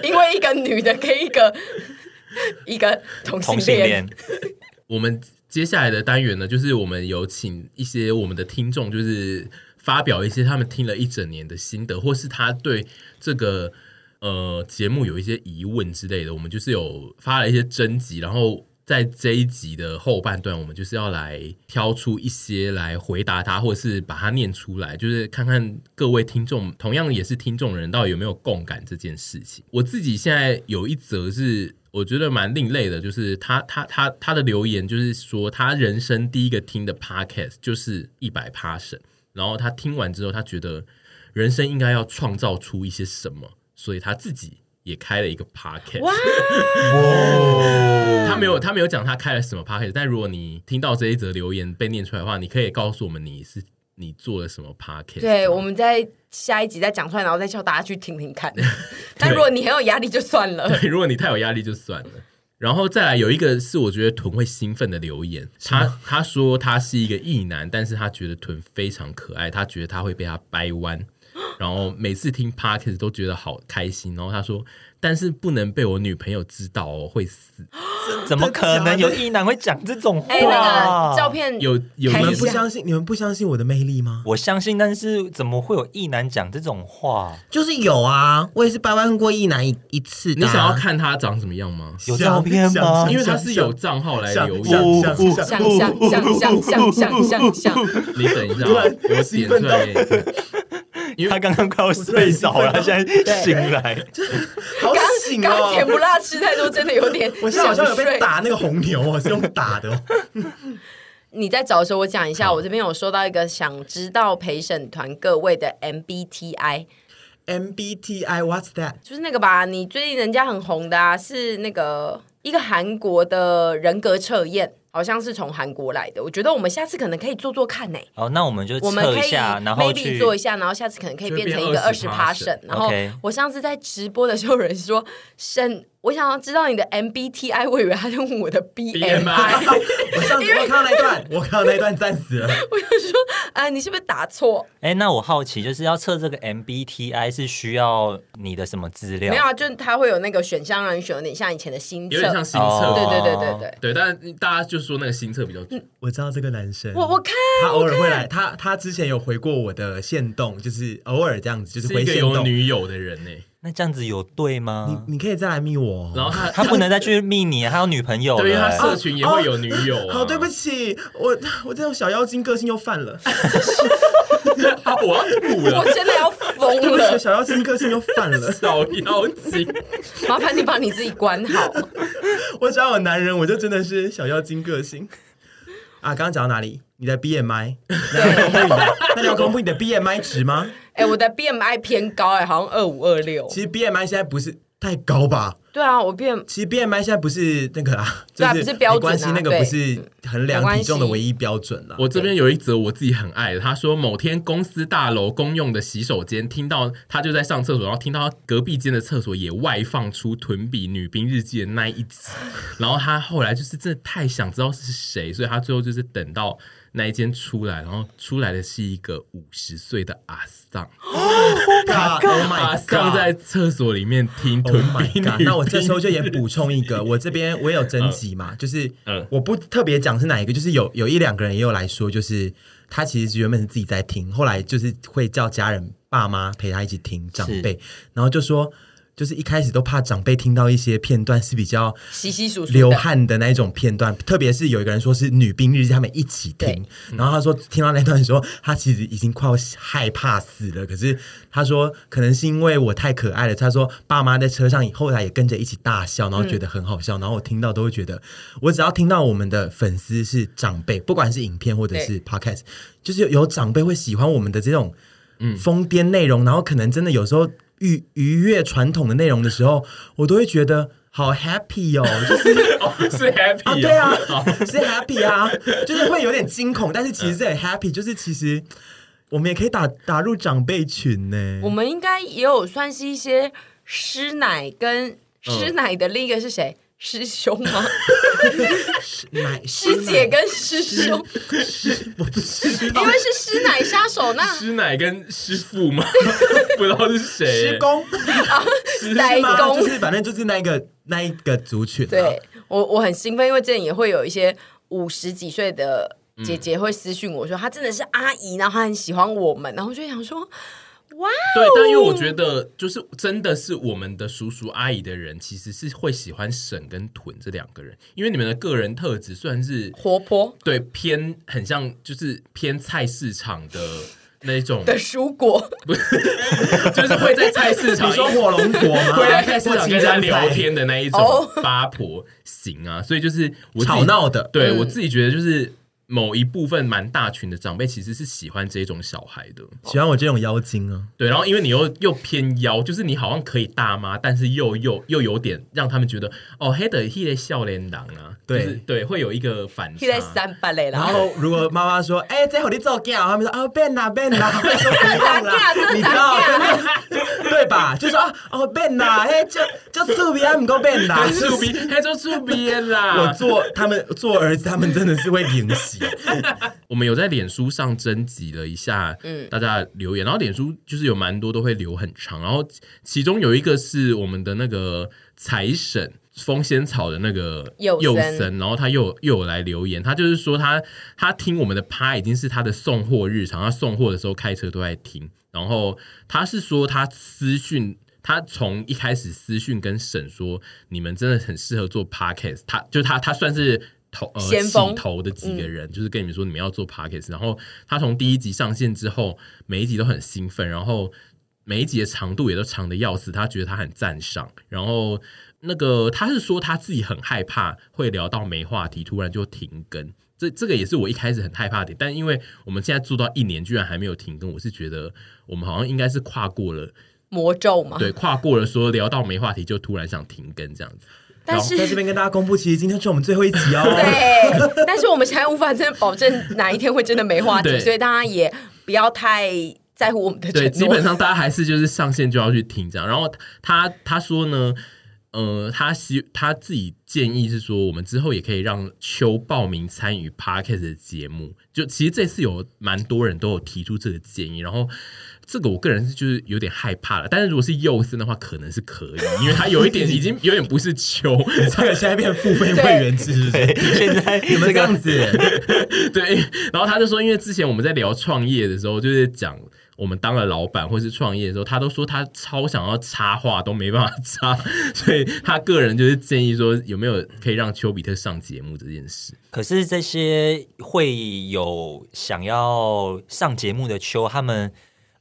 因为一个女的跟一个 一个同性恋。同性恋 我们接下来的单元呢，就是我们有请一些我们的听众，就是。发表一些他们听了一整年的心得，或是他对这个呃节目有一些疑问之类的，我们就是有发了一些征集，然后在这一集的后半段，我们就是要来挑出一些来回答他，或者是把它念出来，就是看看各位听众同样也是听众人，到底有没有共感这件事情。我自己现在有一则是我觉得蛮另类的，就是他他他他的留言就是说，他人生第一个听的 podcast 就是一百 Passion。然后他听完之后，他觉得人生应该要创造出一些什么，所以他自己也开了一个 podcast。哇！他没有他没有讲他开了什么 podcast，但如果你听到这一则留言被念出来的话，你可以告诉我们你是你做了什么 podcast。对，我们在下一集再讲出来，然后再叫大家去听听看。但如果你很有压力，就算了。对，如果你太有压力，就算了。然后再来有一个是我觉得屯会兴奋的留言，他他说他是一个异男，但是他觉得屯非常可爱，他觉得他会被他掰弯，然后每次听 Podcast 都觉得好开心。然后他说。但是不能被我女朋友知道哦，会死！怎么可能有异男会讲这种话？哎、欸，那个照片有有你们不相信？你们不相信我的魅力吗？我相信，但是怎么会有异男讲这种话？就是有啊，我也是掰弯过异男一一次。你想要看他长什么样吗？有照片吗？因为他是有账号来留言。像像像像像像像像，你等一下，我点出来给你看。因为他刚刚快要睡着了，他现在醒来，好醒哦！刚甜不辣吃太多，真的有点。我现在好像有被打那个红牛，哦是用打的。你在找的时候，我讲一下，我这边有收到一个想知道陪审团各位的 MBTI。MBTI，What's that？就是那个吧？你最近人家很红的啊，是那个一个韩国的人格测验。好像是从韩国来的，我觉得我们下次可能可以做做看呢。哦，那我们就我们可以然后 maybe 做一下，然后下次可能可以变成一个二十 percent。然后我上次在直播的时候，有人说沈。我想要知道你的 MBTI，我以为他在问我的 BMI。我上次我看到那一段，我看到那一段战死了。我就说，啊，你是不是打错？哎，那我好奇，就是要测这个 MBTI 是需要你的什么资料？没有啊，就是它会有那个选项让你选，有点像以前的新测，有点像心测。对对对对对对，但是大家就说那个新测比较准。我知道这个男生，我我看他偶尔会来，他他之前有回过我的线动，就是偶尔这样子，就是回限动。有女友的人呢。那这样子有对吗？你你可以再来密我，然后他他不能再去密你，他有女朋友了，对，他社群也会有女友啊。好，对不起，我我这种小妖精个性又犯了，我要吐了，我真的要疯了，小妖精个性又犯了，小妖精，麻烦你把你自己关好。我只要有男人，我就真的是小妖精个性啊！刚刚讲到哪里？你的 BMI，那你要公布你的 BMI 值吗？哎、欸，我的 BMI 偏高哎、欸，好像二五二六。其实 BMI 现在不是太高吧？对啊，我 BM 其实 BMI 现在不是那个啦，对啊，不是标准啊，那个不是衡量体重的唯一标准了。我这边有一则我自己很爱的，他说某天公司大楼公用的洗手间，听到他就在上厕所，然后听到隔壁间的厕所也外放出《屯比女兵日记》的那一集，然后他后来就是真的太想知道是谁，所以他最后就是等到。那一间出来，然后出来的是一个五十岁的阿桑，他阿桑在厕所里面听屯比女兵。那我这时候就也补充一个，我这边我也有征集嘛，就是我不特别讲是哪一个，就是有有一两个人也有来说，就是他其实原本是自己在听，后来就是会叫家人爸妈陪他一起听长辈，然后就说。就是一开始都怕长辈听到一些片段是比较稀稀疏疏流汗的那一种片段，特别是有一个人说是女兵日记，他们一起听，然后他说听到那段的时候，他其实已经快要害怕死了。可是他说可能是因为我太可爱了，他说爸妈在车上以后来也跟着一起大笑，然后觉得很好笑，然后我听到都会觉得，我只要听到我们的粉丝是长辈，不管是影片或者是 podcast，就是有有长辈会喜欢我们的这种嗯疯癫内容，然后可能真的有时候。逾逾越传统的内容的时候，我都会觉得好 happy 哦，就是 哦是 happy，哦啊对啊，是 happy 啊，就是会有点惊恐，但是其实是很 happy，就是其实我们也可以打打入长辈群呢。我们应该也有算是一些师奶跟师奶的另一个是谁？嗯师兄吗？奶师姐跟师兄，我不知道，因为是师奶杀手，那师奶跟师傅吗？不知道是谁？师公啊，师公就是反正就是那个那一个族群。对我我很兴奋，因为这里也会有一些五十几岁的姐姐会私讯我说，她真的是阿姨，然后她很喜欢我们，然后我就想说。哇，对，但因为我觉得，就是真的是我们的叔叔阿姨的人，其实是会喜欢沈跟屯这两个人，因为你们的个人特质算是活泼，对，偏很像，就是偏菜市场的那种的蔬果，不是，就是会在菜市场，你说火龙果吗？会在菜市场跟人家聊天的那一种八婆型啊，所以就是我吵闹的，对、嗯、我自己觉得就是。某一部分蛮大群的长辈其实是喜欢这种小孩的，喜欢我这种妖精啊。对，然后因为你又又偏妖，就是你好像可以大妈，但是又又又有点让他们觉得哦，黑的黑的笑脸郎啊，对、就是、对，会有一个反差。然后如果妈妈说，哎、欸，这好你做假，他们说啊，变啦变啦，这咋假？这咋假？对吧？就说哦变啦，嘿，就就粗鄙还不够变啦，粗鄙还做粗鄙啦。我做他们做儿子，他们真的是会演戏。我们有在脸书上征集了一下，嗯，大家留言，然后脸书就是有蛮多都会留很长，然后其中有一个是我们的那个财神风仙草的那个幼神，然后他又又有来留言，他就是说他他听我们的趴已经是他的送货日常，他送货的时候开车都在听，然后他是说他私讯，他从一开始私讯跟沈说，你们真的很适合做 podcast，他就他他算是。头呃起头的几个人，就是跟你们说你们要做 podcast，然后他从第一集上线之后，每一集都很兴奋，然后每一集的长度也都长的要死，他觉得他很赞赏。然后那个他是说他自己很害怕会聊到没话题，突然就停更。这这个也是我一开始很害怕的，但因为我们现在做到一年，居然还没有停更，我是觉得我们好像应该是跨过了魔咒嘛，对，跨过了说聊到没话题就突然想停更这样子。但是在这边跟大家公布，其实今天是我们最后一集哦。对，但是我们现在无法真的保证哪一天会真的没话题，所以大家也不要太在乎我们的。对，基本上大家还是就是上线就要去听这样。然后他他说呢，呃，他希他自己建议是说，我们之后也可以让秋报名参与 Podcast 的节目。就其实这次有蛮多人都有提出这个建议，然后。这个我个人是就是有点害怕了，但是如果是幼森的话，可能是可以，因为他有一点已经有点不是秋，这个现在变付费会员制，对，现在 你们这样子，对，然后他就说，因为之前我们在聊创业的时候，就是讲我们当了老板或是创业的时候，他都说他超想要插话都没办法插，所以他个人就是建议说，有没有可以让丘比特上节目这件事。可是这些会有想要上节目的秋他们。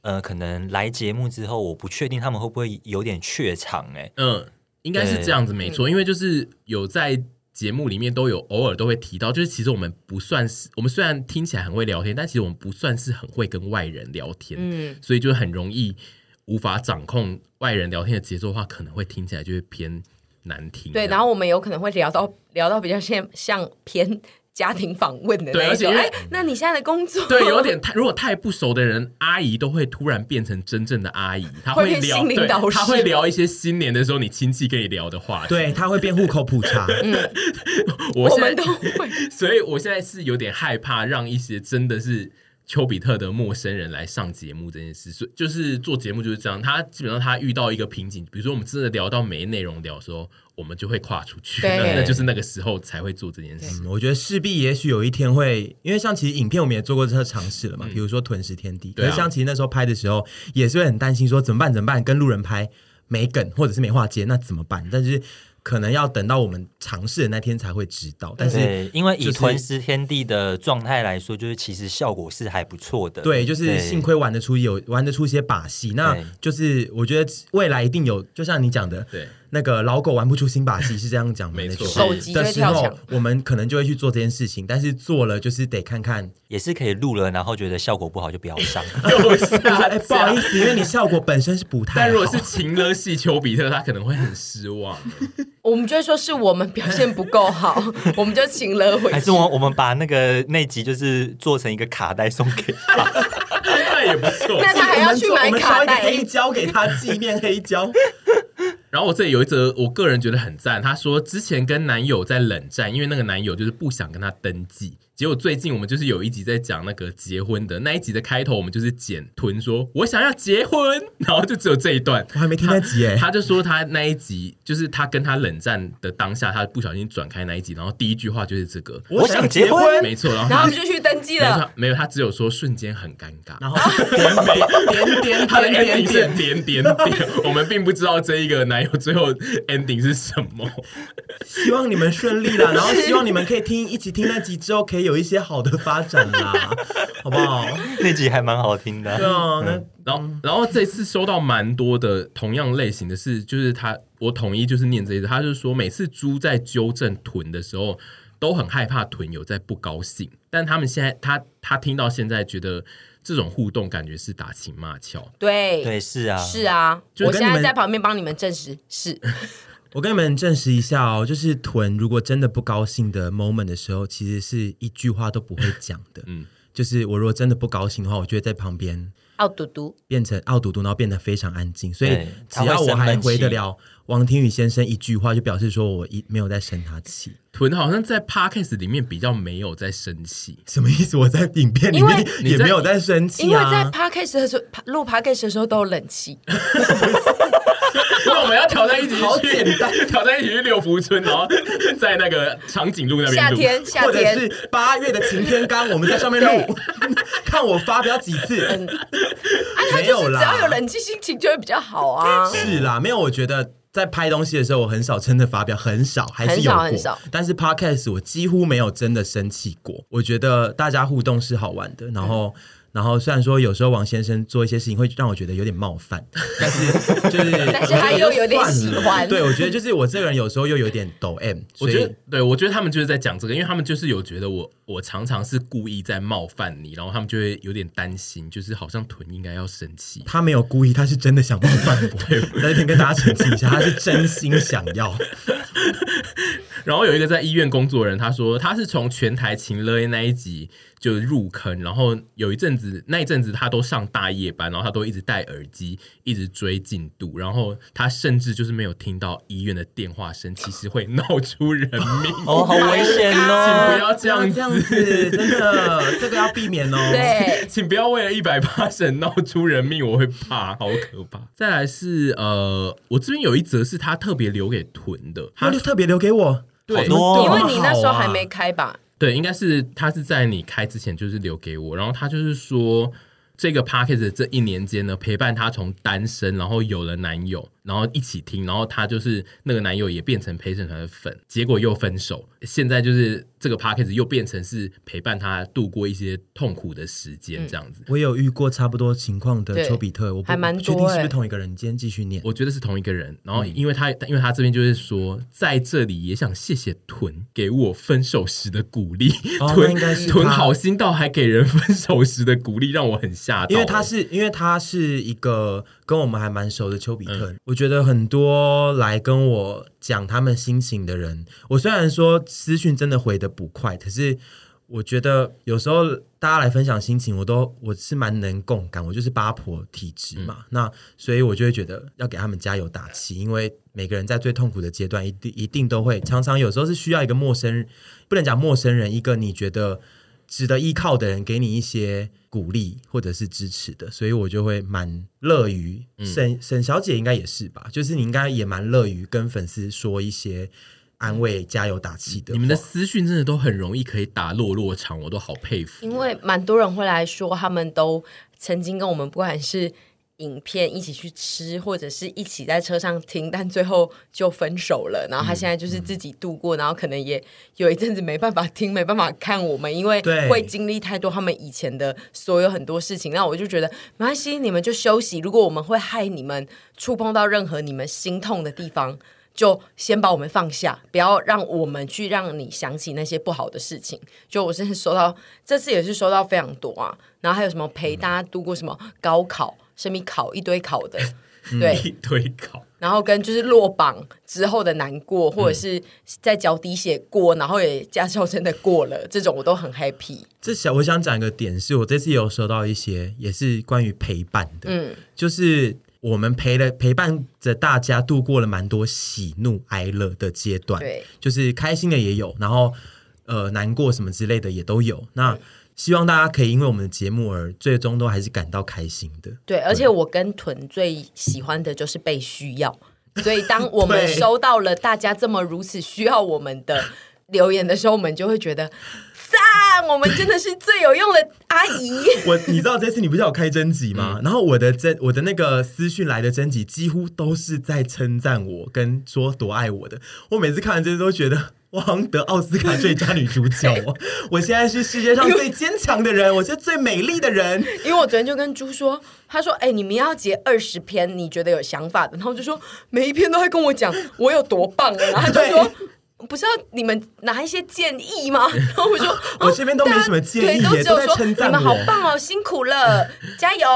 呃，可能来节目之后，我不确定他们会不会有点怯场哎。嗯，应该是这样子，没错。因为就是有在节目里面都有偶尔都会提到，就是其实我们不算是，我们虽然听起来很会聊天，但其实我们不算是很会跟外人聊天。嗯，所以就很容易无法掌控外人聊天的节奏的话，可能会听起来就会偏难听。对，然后我们有可能会聊到聊到比较像像偏。家庭访问的对，而且哎，那你现在的工作对，有点太，如果太不熟的人，阿姨都会突然变成真正的阿姨，她会聊，她会聊一些新年的时候你亲戚跟你聊的话，对，她会变户口普查，嗯，我我们都会，所以我现在是有点害怕让一些真的是。丘比特的陌生人来上节目这件事，所以就是做节目就是这样。他基本上他遇到一个瓶颈，比如说我们真的聊到没内容聊的时候，我们就会跨出去，那那就是那个时候才会做这件事。我觉得势必也许有一天会，因为像其实影片我们也做过这个尝试了嘛，比如说《吞食天地》，可是像其实那时候拍的时候也是会很担心说怎么办怎么办，跟路人拍没梗或者是没话接，那怎么办？但是。可能要等到我们尝试的那天才会知道，但是因为以吞食天地的状态来说，就是其实效果是还不错的。对，就是幸亏玩得出有玩得出一些把戏，那就是我觉得未来一定有，就像你讲的，对。那个老狗玩不出新把戏是这样讲，没错。狗急的时候，我们可能就会去做这件事情，但是做了就是得看看，也是可以录了，然后觉得效果不好就不要上。哎，不好意思，因为你效果本身是不太好。但如果是情勒系丘比特，他可能会很失望。我们就会说是我们表现不够好，我们就情勒回去。还是我我们把那个那集就是做成一个卡带送给他，那也不错。那他还要去买卡带黑胶给他纪念黑胶。然后我这里有一则，我个人觉得很赞。她说之前跟男友在冷战，因为那个男友就是不想跟她登记。结果最近我们就是有一集在讲那个结婚的那一集的开头，我们就是剪吞说“我想要结婚”，然后就只有这一段，我还没听那集哎。他就说他那一集就是他跟他冷战的当下，他不小心转开那一集，然后第一句话就是这个“我想结婚”，没错。然后然后就去登记了，没有，他只有说瞬间很尴尬，然后点点点他的 ending 是点点点，我们并不知道这一个男友最后 ending 是什么。希望你们顺利啦，然后希望你们可以听一起听那集之后可以有一些好的发展啦，好不好？那集还蛮好听的。对啊，那然后然后这次收到蛮多的同样类型的事，就是他我统一就是念这一次，他就是说每次猪在纠正豚的时候，都很害怕豚有在不高兴，但他们现在他他听到现在觉得这种互动感觉是打情骂俏。对对，是啊，是啊，我现在在旁边帮你们证实是。我跟你们证实一下哦，就是屯如果真的不高兴的 moment 的时候，其实是一句话都不会讲的。嗯，就是我如果真的不高兴的话，我就会在旁边傲嘟嘟，变成傲嘟嘟，然后变得非常安静。所以只要我还回得了王庭宇先生一句话，就表示说我一没有在生他气。屯好像在 podcast 里面比较没有在生气，什么意思？我在影片里面也没有在生气啊，因为在 podcast 的时候录 podcast 的时候都有冷气。那我们要挑战一起去，好简单，挑战一起去六福村，然后在那个长颈鹿那边录，夏天，夏天，或者是八月的晴天刚，我们在上面录，看我发飙几次。嗯，没有啦，只要有冷气，心情就会比较好啊。是啦，没有，我觉得在拍东西的时候，我很少真的发表，很少，还是有过，很少。但是 Podcast 我几乎没有真的生气过。我觉得大家互动是好玩的，然后。嗯然后虽然说有时候王先生做一些事情会让我觉得有点冒犯，但是就是，但是他又有点喜欢。对，我觉得就是我这个人有时候又有点抖 M。我觉得，对，我觉得他们就是在讲这个，因为他们就是有觉得我我常常是故意在冒犯你，然后他们就会有点担心，就是好像屯应该要生气。他没有故意，他是真的想冒犯我。对，在这边跟大家澄清一下，他是真心想要。然后有一个在医院工作的人，他说他是从全台情勒那一集。就入坑，然后有一阵子，那一阵子他都上大夜班，然后他都一直戴耳机，一直追进度，然后他甚至就是没有听到医院的电话声，其实会闹出人命 哦，好危险哦，请不要这样子，这样子真的这个要避免哦，对，请不要为了一百八十闹出人命，我会怕，好可怕。再来是呃，我这边有一则是他特别留给屯的，他就特别留给我，对，因为你那时候还没开吧。对，应该是他是在你开之前就是留给我，然后他就是说，这个 p a c k a g e 这一年间呢，陪伴他从单身，然后有了男友。然后一起听，然后他就是那个男友也变成陪审团的粉，结果又分手。现在就是这个 podcast 又变成是陪伴他度过一些痛苦的时间，这样子。我有遇过差不多情况的丘比特，我不还蛮确定是不是同一个人。今天继续念，我觉得是同一个人。然后因为他，因为他这边就是说，在这里也想谢谢屯给我分手时的鼓励。屯应该是屯好心到还给人分手时的鼓励，让我很吓到。因为他是因为他是一个跟我们还蛮熟的丘比特，我。觉得很多来跟我讲他们心情的人，我虽然说私讯真的回的不快，可是我觉得有时候大家来分享心情，我都我是蛮能共感。我就是八婆体质嘛，嗯、那所以我就会觉得要给他们加油打气，因为每个人在最痛苦的阶段，一定一定都会常常有时候是需要一个陌生人，不能讲陌生人，一个你觉得值得依靠的人给你一些。鼓励或者是支持的，所以我就会蛮乐于沈沈小姐应该也是吧，就是你应该也蛮乐于跟粉丝说一些安慰、加油打气的。你们的私讯真的都很容易可以打落落场，我都好佩服。因为蛮多人会来说，他们都曾经跟我们不管是。影片一起去吃，或者是一起在车上听，但最后就分手了。然后他现在就是自己度过，嗯、然后可能也有一阵子没办法听，没办法看我们，因为会经历太多他们以前的所有很多事情。那我就觉得没关系，你们就休息。如果我们会害你们触碰到任何你们心痛的地方，就先把我们放下，不要让我们去让你想起那些不好的事情。就我真的收到这次也是收到非常多啊，然后还有什么陪大家度过什么高考。什么考一堆考的，对，一堆考，然后跟就是落榜之后的难过，或者是在脚底写过，然后也驾校真的过了，这种我都很 happy。这小我想讲一个点，是我这次有收到一些，也是关于陪伴的，嗯，就是我们陪了陪伴着大家度过了蛮多喜怒哀乐的阶段，对，就是开心的也有，然后呃难过什么之类的也都有，那。希望大家可以因为我们的节目而最终都还是感到开心的。对，而且我跟屯最喜欢的就是被需要，所以当我们收到了大家这么如此需要我们的留言的时候，我们就会觉得赞，我们真的是最有用的阿姨。我你知道这次你不是有开征集吗？嗯、然后我的征我的那个私讯来的征集几乎都是在称赞我跟说多爱我的。我每次看完这些都觉得。我好像得奥斯卡最佳女主角哦！我现在是世界上最坚强的人，我是最美丽的人。因为我昨天就跟猪说，他说：“哎、欸，你们要截二十篇，你觉得有想法的。”然后就说每一篇都会跟我讲我有多棒，然后他就说：“不是要你们拿一些建议吗？然后我说，我这边都没什么建议，对，都只有说你们好棒哦，辛苦了，加油。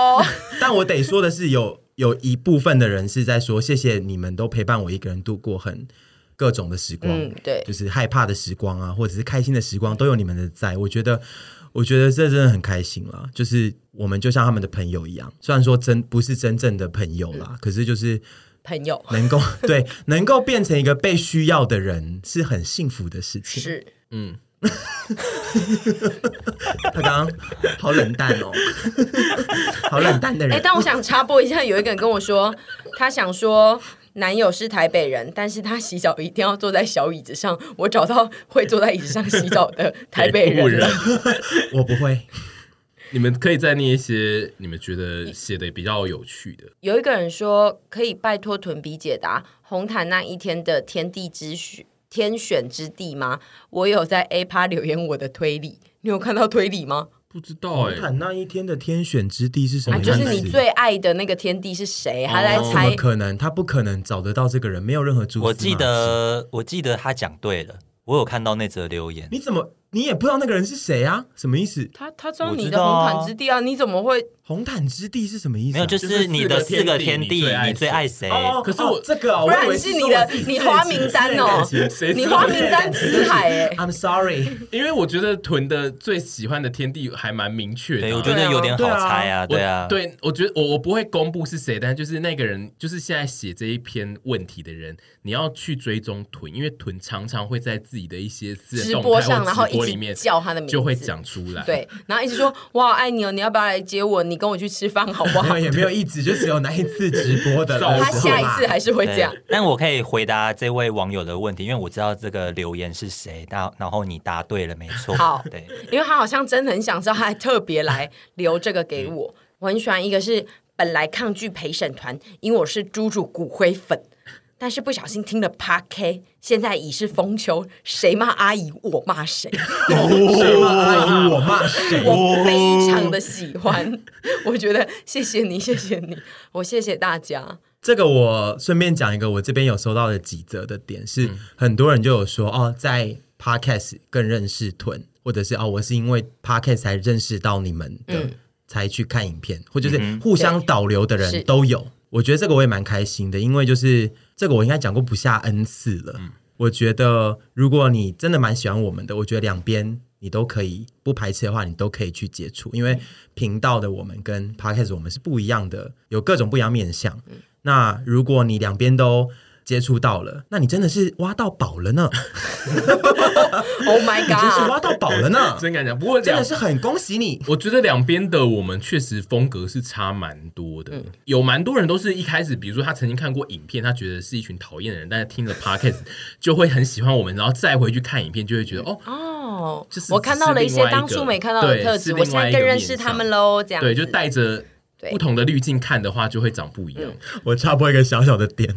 但我得说的是，有有一部分的人是在说，谢谢你们都陪伴我一个人度过很各种的时光，嗯，对，就是害怕的时光啊，或者是开心的时光，都有你们的在。我觉得，我觉得这真的很开心了。就是我们就像他们的朋友一样，虽然说真不是真正的朋友啦，嗯、可是就是。朋友能够对能够变成一个被需要的人是很幸福的事情。是，嗯，他刚刚好冷淡哦，好冷淡的人。哎、欸，但我想插播一下，有一个人跟我说，他想说男友是台北人，但是他洗澡一定要坐在小椅子上。我找到会坐在椅子上洗澡的台北人 了，我不会。你们可以再念一些你们觉得写的比较有趣的。有一个人说，可以拜托屯比解答红毯那一天的天地之选天选之地吗？我有在 A 趴留言我的推理，你有看到推理吗？不知道哎、欸，红毯那一天的天选之地是什么、啊？就是你最爱的那个天地是谁？他来猜，怎么可能？他不可能找得到这个人，没有任何蛛丝马迹。我记得，我记得他讲对了，我有看到那则留言。你怎么？你也不知道那个人是谁啊？什么意思？他他知道你的红毯之地啊？你怎么会？红毯之地是什么意思？没有，就是你的四个天地，你最爱谁？可是我这个，不然是你的你花名单哦，你花名单辞海哎。I'm sorry，因为我觉得屯的最喜欢的天地还蛮明确的，对，我觉得有点好猜啊，对啊，对，我觉得我我不会公布是谁，但就是那个人，就是现在写这一篇问题的人，你要去追踪屯，因为屯常常会在自己的一些直播上，然后里面叫他的名字，就会讲出来，对，然后一直说哇爱你哦，你要不要来接我？你跟我去吃饭。好不好？也没有一直，就只有那一次直播的。他下一次还是会这样。但我可以回答这位网友的问题，因为我知道这个留言是谁。然后，然后你答对了，没错。好，对，因为他好像真的很想知道，他还特别来留这个给我。我很喜欢一个是本来抗拒陪审团，因为我是猪猪骨灰粉。但是不小心听了 Park K，现在已是风秋，谁骂阿姨我骂谁，谁骂阿姨我骂谁，我非常的喜欢，我觉得谢谢你，谢谢你，我谢谢大家。这个我顺便讲一个，我这边有收到的几则的点是，很多人就有说哦，在 Podcast 更认识屯，或者是哦，我是因为 Podcast 才认识到你们的，嗯、才去看影片，或者是互相导流的人都有。我觉得这个我也蛮开心的，因为就是。这个我应该讲过不下 N 次了。嗯、我觉得，如果你真的蛮喜欢我们的，我觉得两边你都可以不排斥的话，你都可以去接触。因为频道的我们跟 Podcast 我们是不一样的，有各种不一样面向。嗯、那如果你两边都接触到了，那你真的是挖到宝了呢！Oh my god，真是挖到宝了呢！真敢讲，不过真的是很恭喜你。我觉得两边的我们确实风格是差蛮多的，嗯、有蛮多人都是一开始，比如说他曾经看过影片，他觉得是一群讨厌的人，但是听了 Podcast 就会很喜欢我们，然后再回去看影片，就会觉得哦哦，就是我看到了一些当初没看到的特质，我现在更认识他们喽。这样对，就带着。不同的滤镜看的话，就会长不一样。我插播一个小小的点，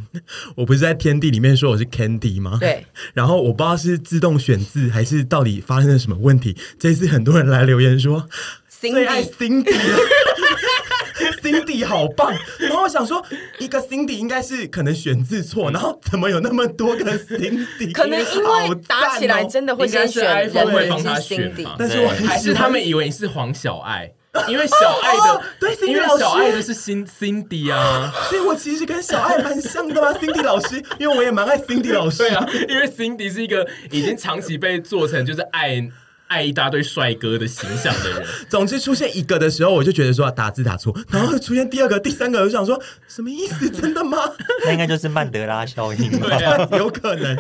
我不是在天地里面说我是 Candy 吗？对。然后我不知道是自动选字还是到底发生了什么问题，这次很多人来留言说 Cindy 最爱 Cindy，Cindy 好棒。然后我想说，一个 Cindy 应该是可能选字错，然后怎么有那么多个 Cindy？可能因为打起来真的会先选 iPhone 会帮他选，但是我还是他们以为你是黄小爱。因为小爱的，对，因为小爱的是 Cindy 啊，所以我其实跟小爱蛮像的嘛，Cindy 老师，因为我也蛮爱 Cindy 老师啊，因为 Cindy 是一个已经长期被做成就是爱爱一大堆帅哥的形象的人。总之出现一个的时候，我就觉得说打字打错，然后出现第二个、第三个，我就想说什么意思？真的吗？那应该就是曼德拉效应，对啊，有可能。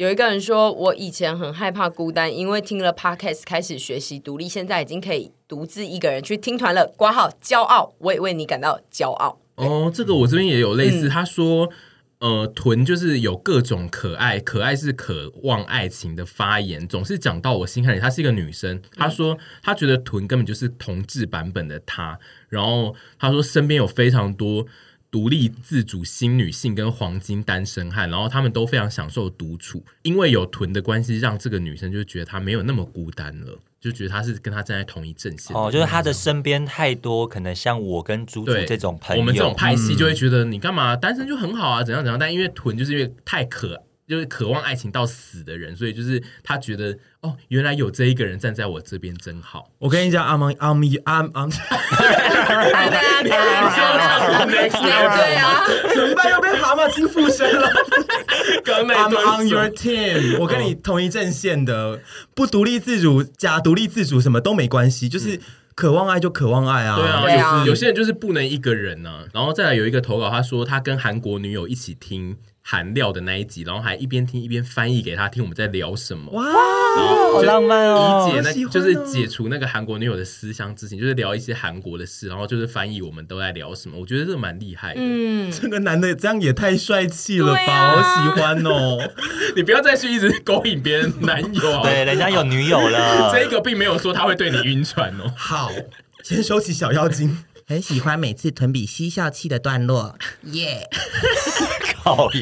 有一个人说，我以前很害怕孤单，因为听了 Podcast 开始学习独立，现在已经可以独自一个人去听团了。挂号骄傲，我也为你感到骄傲。哦，这个我这边也有类似。嗯、他说，呃，屯就是有各种可爱，可爱是渴望爱情的发言，总是讲到我心坎里。她是一个女生，她说她觉得屯根本就是同志版本的她。然后她说身边有非常多。独立自主新女性跟黄金单身汉，然后他们都非常享受独处，因为有屯的关系，让这个女生就觉得她没有那么孤单了，就觉得她是跟她站在同一阵线。哦，就是她的身边太多可能像我跟猪猪这种朋友，我们这种派系就会觉得你干嘛单身就很好啊，怎样怎样。但因为屯就是因为太可爱。就是渴望爱情到死的人，所以就是他觉得哦，原来有这一个人站在我这边真好。我跟你讲，I'm I'm I'm I'm，对啊，怎么办？又被蛤蟆精附身了。I'm on your team，我跟你同一阵线的，不独立自主，假独立自主，什么都没关系，就是渴望爱就渴望爱啊。对啊，对啊有有些人就是不能一个人呢、啊。然后再来有一个投稿，他说他跟韩国女友一起听。韩料的那一集，然后还一边听一边翻译给他听，我们在聊什么？哇，好浪漫哦！理解那，哦、就是解除那个韩国女友的思乡之情，就是聊一些韩国的事，然后就是翻译我们都在聊什么。我觉得这个蛮厉害的。嗯，这个男的这样也太帅气了吧！啊、我喜欢哦。你不要再去一直勾引别人男友，对，人家有女友了。这个并没有说他会对你晕船哦。好，先收起小妖精。很喜欢每次屯比嬉笑气的段落，耶、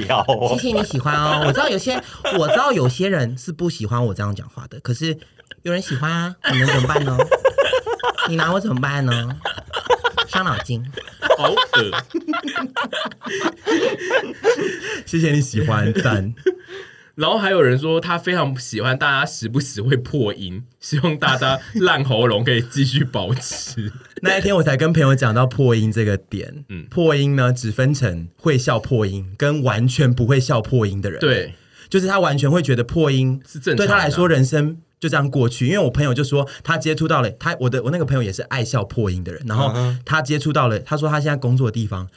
妖哦，谢谢你喜欢哦。我知道有些，我知道有些人是不喜欢我这样讲话的，可是有人喜欢啊，你能怎么办呢？你拿我怎么办呢？伤脑筋，好恶。谢谢你喜欢，赞。然后还有人说他非常喜欢大家时不时会破音，希望大家烂喉咙可以继续保持。那一天我才跟朋友讲到破音这个点，嗯，破音呢只分成会笑破音跟完全不会笑破音的人。对，就是他完全会觉得破音是正常的，对他来说人生就这样过去。因为我朋友就说他接触到了他，我的我那个朋友也是爱笑破音的人，然后他接触到了，他说他现在工作的地方。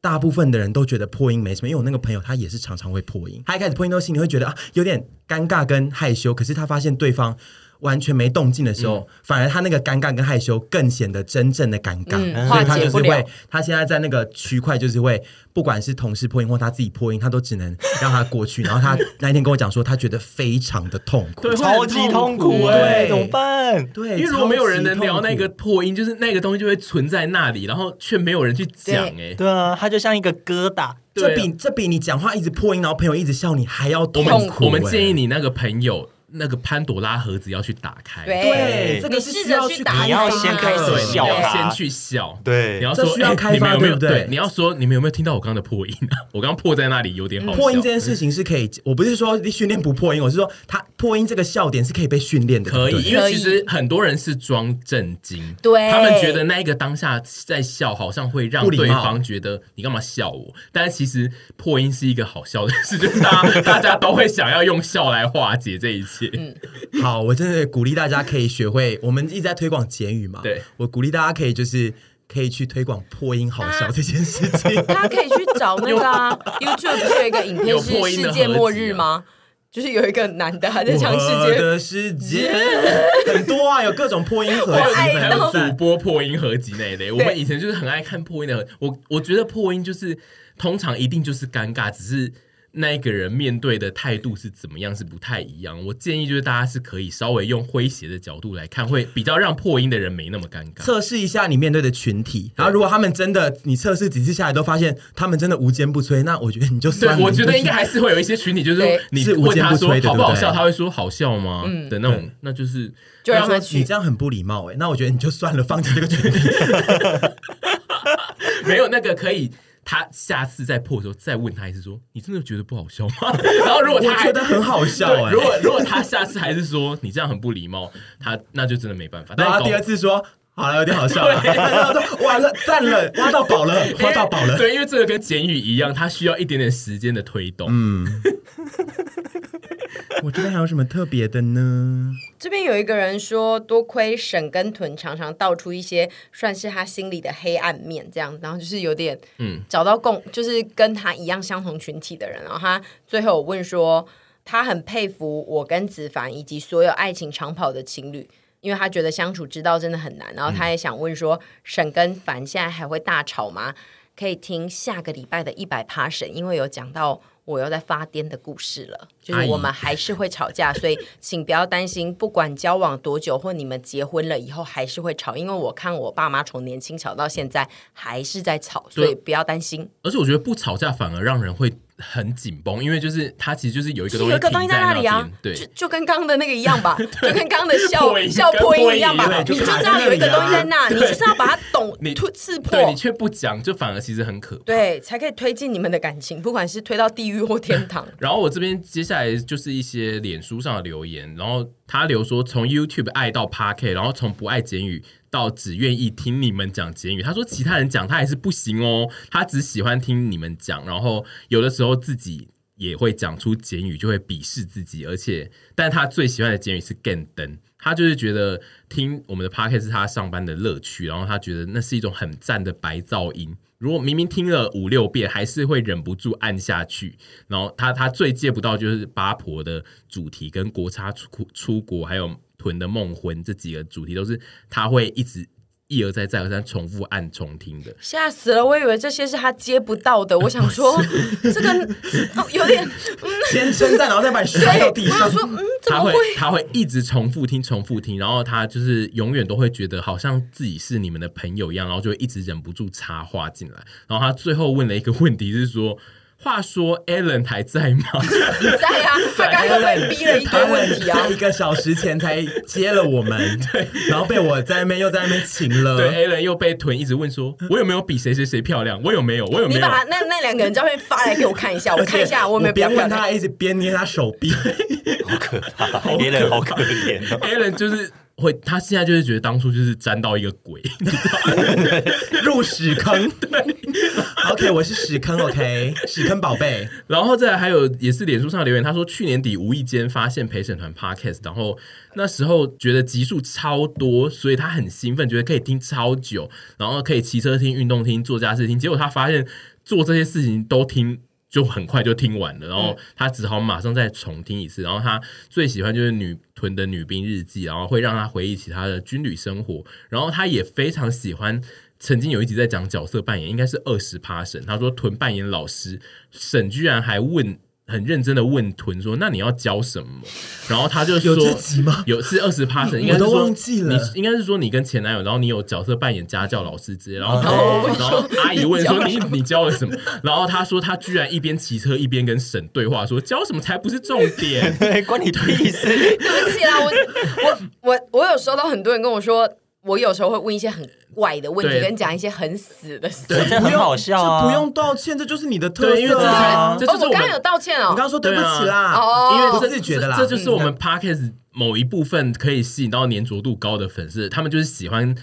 大部分的人都觉得破音没什么，因为我那个朋友他也是常常会破音，他一开始破音都心里会觉得啊有点尴尬跟害羞，可是他发现对方完全没动静的时候，嗯、反而他那个尴尬跟害羞更显得真正的尴尬，嗯、所以他就是会，他现在在那个区块就是会，不管是同事破音或他自己破音，他都只能让他过去。然后他那一天跟我讲说，他觉得非常的痛苦，对，超级痛苦哎，怎么办？对，因为如果没有人能聊那个破音，就是那个东西就会存在那里，然后却没有人去讲哎，对啊，他就像一个疙瘩，这比这比你讲话一直破音，然后朋友一直笑你还要痛苦。我们建议你那个朋友。那个潘朵拉盒子要去打开，对，这个是需要去打开，你要先开始笑，你要先去笑，对，你要说需要开发，对不对？对，你要说你们有没有听到我刚刚的破音啊？我刚刚破在那里有点好。破音这件事情是可以，我不是说训练不破音，我是说他破音这个笑点是可以被训练的，可以，因为其实很多人是装震惊，对，他们觉得那一个当下在笑，好像会让对方觉得你干嘛笑我？但是其实破音是一个好笑的事，就是大家大家都会想要用笑来化解这一切。嗯。好，我真的鼓励大家可以学会。我们一直在推广简语嘛，对，我鼓励大家可以就是可以去推广破音好笑这件事情。大家可以去找那个、啊、YouTube 不是有一个影片是世界末日吗？啊、就是有一个男的还在讲世界的世界 很多啊，有各种破音合集，还有主播破音合集那一类。我们以前就是很爱看破音的。我我觉得破音就是通常一定就是尴尬，只是。那一个人面对的态度是怎么样是不太一样。我建议就是大家是可以稍微用诙谐的角度来看，会比较让破音的人没那么尴尬。测试一下你面对的群体，然后如果他们真的你测试几次下来都发现他们真的无坚不摧，那我觉得你就算了。我觉得应该还是会有一些群体，就是说你问他说好不好笑，他会说好笑吗？嗯，的那种，那就是就让他说你这样很不礼貌哎。那我觉得你就算了，放弃这个群体。没有那个可以。他下次再破的时候，再问他一次，说：“你真的觉得不好笑吗？” 然后如果他觉得很好笑，哎，如果如果他下次还是说你这样很不礼貌，他那就真的没办法。然后他第二次说：“好了，有点好笑了。”完了，赞了，挖到宝了，挖到宝了。对，因为这个跟简语一样，它需要一点点时间的推动。嗯。我这边还有什么特别的呢？这边有一个人说，多亏沈跟屯常常道出一些算是他心里的黑暗面，这样，然后就是有点嗯，找到共，就是跟他一样相同群体的人。然后他最后问说，他很佩服我跟子凡以及所有爱情长跑的情侣，因为他觉得相处之道真的很难。然后他也想问说，沈跟凡现在还会大吵吗？可以听下个礼拜的一百趴沈，因为有讲到。我又在发癫的故事了，就是我们还是会吵架，所以请不要担心，不管交往多久或你们结婚了以后还是会吵，因为我看我爸妈从年轻吵到现在还是在吵，所以不要担心。而且我觉得不吵架反而让人会很紧绷，因为就是它其实就是有一个东西，有一个东西在那里啊，对，就就跟刚刚的那个一样吧，就跟刚刚的笑 笑破音一样吧，你就知道有一个东西在那，你就是要把它懂你突刺破，对，你却不讲，就反而其实很可怕，对，才可以推进你们的感情，不管是推到地狱或天堂。然后我这边接下来就是一些脸书上的留言，然后他留说从 YouTube 爱到 Podcast，然后从不爱简语。到只愿意听你们讲简语，他说其他人讲他还是不行哦，他只喜欢听你们讲，然后有的时候自己也会讲出简语，就会鄙视自己，而且，但他最喜欢的简语是 gen 灯，他就是觉得听我们的 podcast 是他上班的乐趣，然后他觉得那是一种很赞的白噪音，如果明明听了五六遍，还是会忍不住按下去，然后他他最借不到就是八婆的主题跟国差出出国还有。屯的梦魂这几个主题都是他会一直一而再再而三重复按重听的，吓死了！我以为这些是他接不到的，我想说 这个、哦、有点、嗯、先称赞，然后再把你摔到地上。说嗯，他会他会一直重复听重复听，然后他就是永远都会觉得好像自己是你们的朋友一样，然后就会一直忍不住插话进来。然后他最后问了一个问题是说。话说，Alan 还在吗？在啊，他刚刚被逼了一堆问题啊，一个小时前才接了我们，对，然后被我在那边又在那边请了，对，Alan 又被屯一直问说，我有没有比谁谁谁漂亮？我有没有？我有没有？你把那那两个人照片发来给我看一下，我看一下，我没有。边问他一直边捏他手臂，好可怕，Alan 好可怜哦，Alan 就是。会，他现在就是觉得当初就是沾到一个鬼，你知道 入屎坑。对，OK，我是屎坑，OK，屎坑宝贝。然后再来还有也是脸书上留言，他说去年底无意间发现陪审团 Podcast，然后那时候觉得集数超多，所以他很兴奋，觉得可以听超久，然后可以骑车听、运动听、做家事听。结果他发现做这些事情都听。就很快就听完了，然后他只好马上再重听一次。然后他最喜欢就是女屯的女兵日记，然后会让他回忆起他的军旅生活。然后他也非常喜欢，曾经有一集在讲角色扮演，应该是二十趴神。他说屯扮演老师，沈居然还问。很认真的问屯说：“那你要教什么？”然后他就说：“有这集吗？有是二十趴审，应该都忘记了。你应该是说你跟前男友，然后你有角色扮演家教老师之类。然后，然后阿姨问说：“你你教了什么？”然后他说：“他居然一边骑车一边跟沈对话，说教什么才不是重点，关你屁事。”对不起啦，我我我我有收到很多人跟我说，我有时候会问一些很。怪的问题跟讲一些很死的事，对，这很好笑啊！不用道歉，这就是你的特色啊！哦，我刚刚有道歉哦，你刚刚说对不起啦，哦，因为我自己觉得啦，这就是我们 Podcast 某一部分可以吸引到粘着度高的粉丝，他们就是喜欢。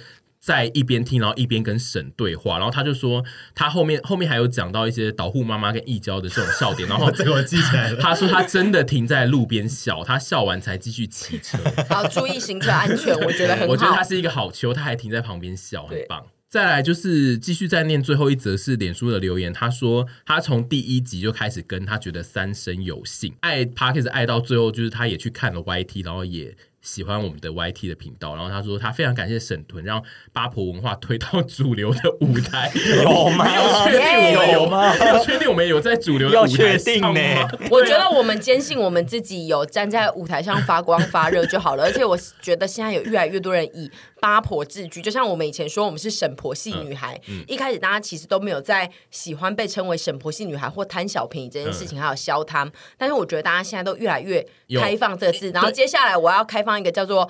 在一边听，然后一边跟沈对话，然后他就说，他后面后面还有讲到一些导护妈妈跟义交的这种笑点，然后 这个我记起来了。他说他真的停在路边笑，他笑完才继续骑车。好，注意行车安全，我觉得很好。我觉得他是一个好球，他还停在旁边笑，很棒。再来就是继续再念最后一则是脸书的留言，他说他从第一集就开始跟他觉得三生有幸，爱 p a r k e s 爱到最后，就是他也去看了 YT，然后也。喜欢我们的 YT 的频道，然后他说他非常感谢沈屯，让八婆文化推到主流的舞台，有吗？有确定我们有吗？有确定我们有在主流的舞台上吗？我觉得我们坚信我们自己有站在舞台上发光发热就好了，而且我觉得现在有越来越多人以八婆自居，就像我们以前说我们是沈婆系女孩，嗯嗯、一开始大家其实都没有在喜欢被称为沈婆系女孩或贪小便宜这件事情，还有消贪，嗯、但是我觉得大家现在都越来越开放这个字，然后接下来我要开放。一个叫做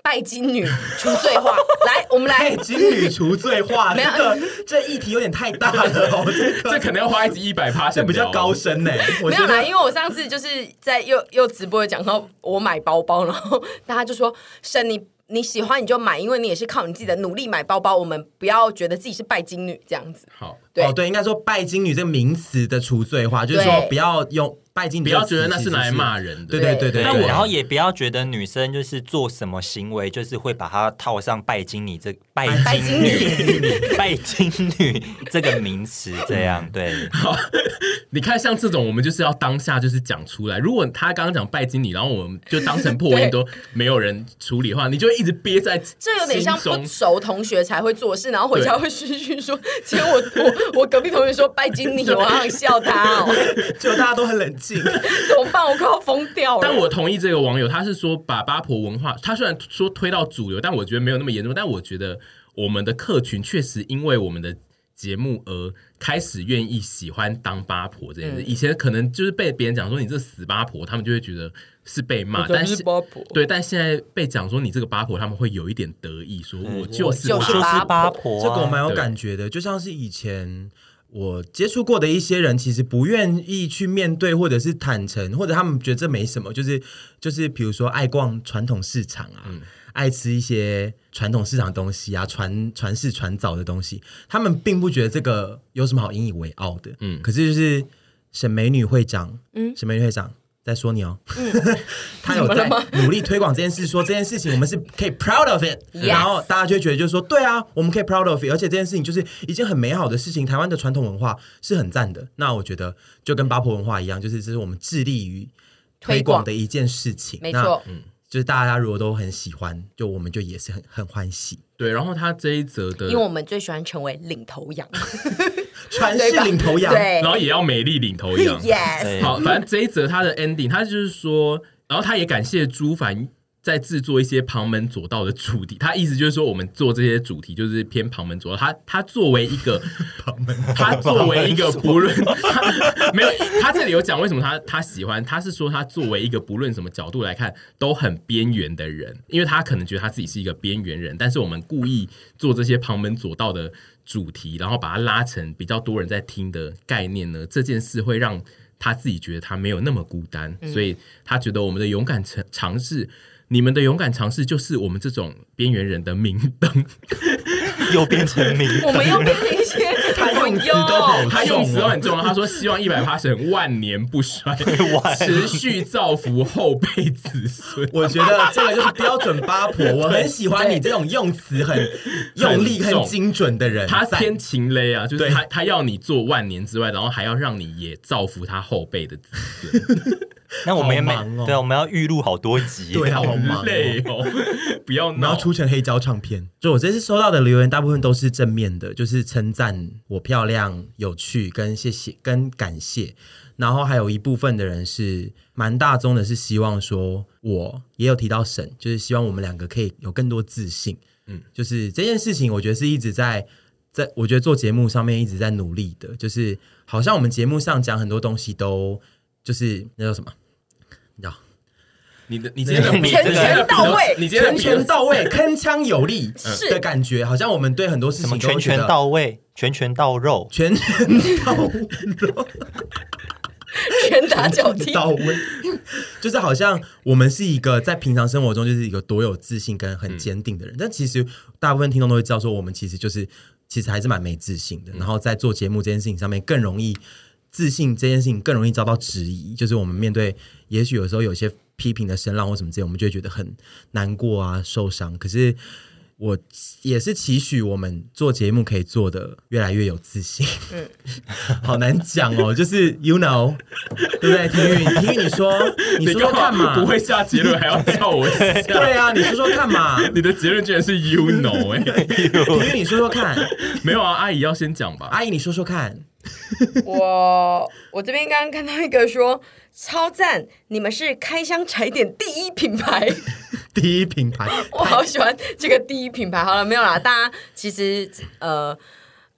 拜金女除罪化，来，我们来拜金女除罪化，这个这议题有点太大了，这可能要花一集一百趴，这比较高深呢。没有啦，因为我上次就是在又又直播讲到我买包包，然后大家就说：“沈你。”你喜欢你就买，因为你也是靠你自己的努力买包包。我们不要觉得自己是拜金女这样子。好，对哦，对，应该说拜金女这个名词的除罪化，就是说不要用拜金女，不要觉得那是来骂人的。对对对对。那然后也不要觉得女生就是做什么行为，就是会把它套上拜金女这拜金女 拜金女这个名词这样。对，好，你看像这种，我们就是要当下就是讲出来。如果他刚刚讲拜金女，然后我们就当成破音 都没有人处理的话，你就。一直憋在，这有点像不熟同学才会做事，然后回家会嘘嘘说：“其实我我 我隔壁同学说拜金女，我好想笑他哦。”就大家都很冷静，怎么办？我快要疯掉了。但我同意这个网友，他是说把八婆文化，他虽然说推到主流，但我觉得没有那么严重。但我觉得我们的客群确实因为我们的节目而开始愿意喜欢当八婆这件事。嗯、以前可能就是被别人讲说你这死八婆，他们就会觉得是被骂。但是八婆对，但现在被讲说你这个八婆，他们会有一点得意，说我就是我就是八婆。这个我蛮有感觉的，就像是以前。我接触过的一些人，其实不愿意去面对，或者是坦诚，或者他们觉得这没什么，就是就是，比如说爱逛传统市场啊，嗯、爱吃一些传统市场的东西啊，传传世传早的东西，他们并不觉得这个有什么好引以为傲的。嗯，可是就是沈美女会长，嗯，沈美女会长。在说你哦，嗯、他有在努力推广这件事，说这件事情我们是可以 proud of it，Yes. 然后大家就会觉得就是说，对啊，我们可以 proud of it，而且这件事情就是一件很美好的事情。台湾的传统文化是很赞的，那我觉得就跟八婆文化一样，就是这是我们致力于推广的一件事情。没错，嗯，就是大家如果都很喜欢，就我们就也是很很欢喜。对，然后他这一则的，因为我们最喜欢成为领头羊。传世领头羊，对，然后也要美丽领头羊。Yes，好，反正这一则他的 ending，他就是说，然后他也感谢朱凡在制作一些旁门左道的主题。他意思就是说，我们做这些主题就是偏旁门左道。他他作为一个旁门，他作为一个不论他没有，他这里有讲为什么他他喜欢，他是说他作为一个不论什么角度来看都很边缘的人，因为他可能觉得他自己是一个边缘人，但是我们故意做这些旁门左道的。主题，然后把它拉成比较多人在听的概念呢，这件事会让他自己觉得他没有那么孤单，嗯、所以他觉得我们的勇敢尝尝试，你们的勇敢尝试就是我们这种边缘人的明灯，又变成明灯，我们又变成一些。他用词都很，他用词都很重要。他说希望一百 passion 万年不衰，持续造福后辈子孙。我觉得这个就是标准八婆，我很喜欢你这种用词很用力、很精准的人。他偏情勒啊，就是他他要你做万年之外，然后还要让你也造福他后辈的子孙。那我们也忙哦，对，我们要预录好多集，对，好忙累哦。不要，然后出成黑胶唱片。就我这次收到的留言，大部分都是正面的，就是称赞我漂亮、有趣，跟谢谢跟感谢。然后还有一部分的人是蛮大宗的，是希望说我也有提到神，就是希望我们两个可以有更多自信。嗯，就是这件事情，我觉得是一直在在，我觉得做节目上面一直在努力的，就是好像我们节目上讲很多东西都就是那叫什么？你知道？你的你今天的全全到位，你今天全全到位，铿锵有力 是的感觉，好像我们对很多事情全全到位，拳拳到肉，拳拳到肉，拳打脚踢到位，就是好像我们是一个在平常生活中就是一个多有自信跟很坚定的人，但其实大部分听众都会知道，说我们其实就是其实还是蛮没自信的，然后在做节目这件事情上面更容易。自信这件事情更容易遭到质疑，就是我们面对，也许有时候有些批评的声浪或什么之类，我们就会觉得很难过啊、受伤。可是我也是期许我们做节目可以做的越来越有自信。嗯，好难讲哦，就是 you know，对不对？婷玉，婷玉，你说，你说说看嘛，不会下结论还要叫我下？对啊，你说说看嘛，你的结论居然是 you know 哎、欸，婷玉，你说说看，没有啊，阿姨要先讲吧，阿姨你说说看。我我这边刚刚看到一个说超赞，你们是开箱踩点第一品牌，第一品牌，我好喜欢这个第一品牌。好了，没有啦，大家其实呃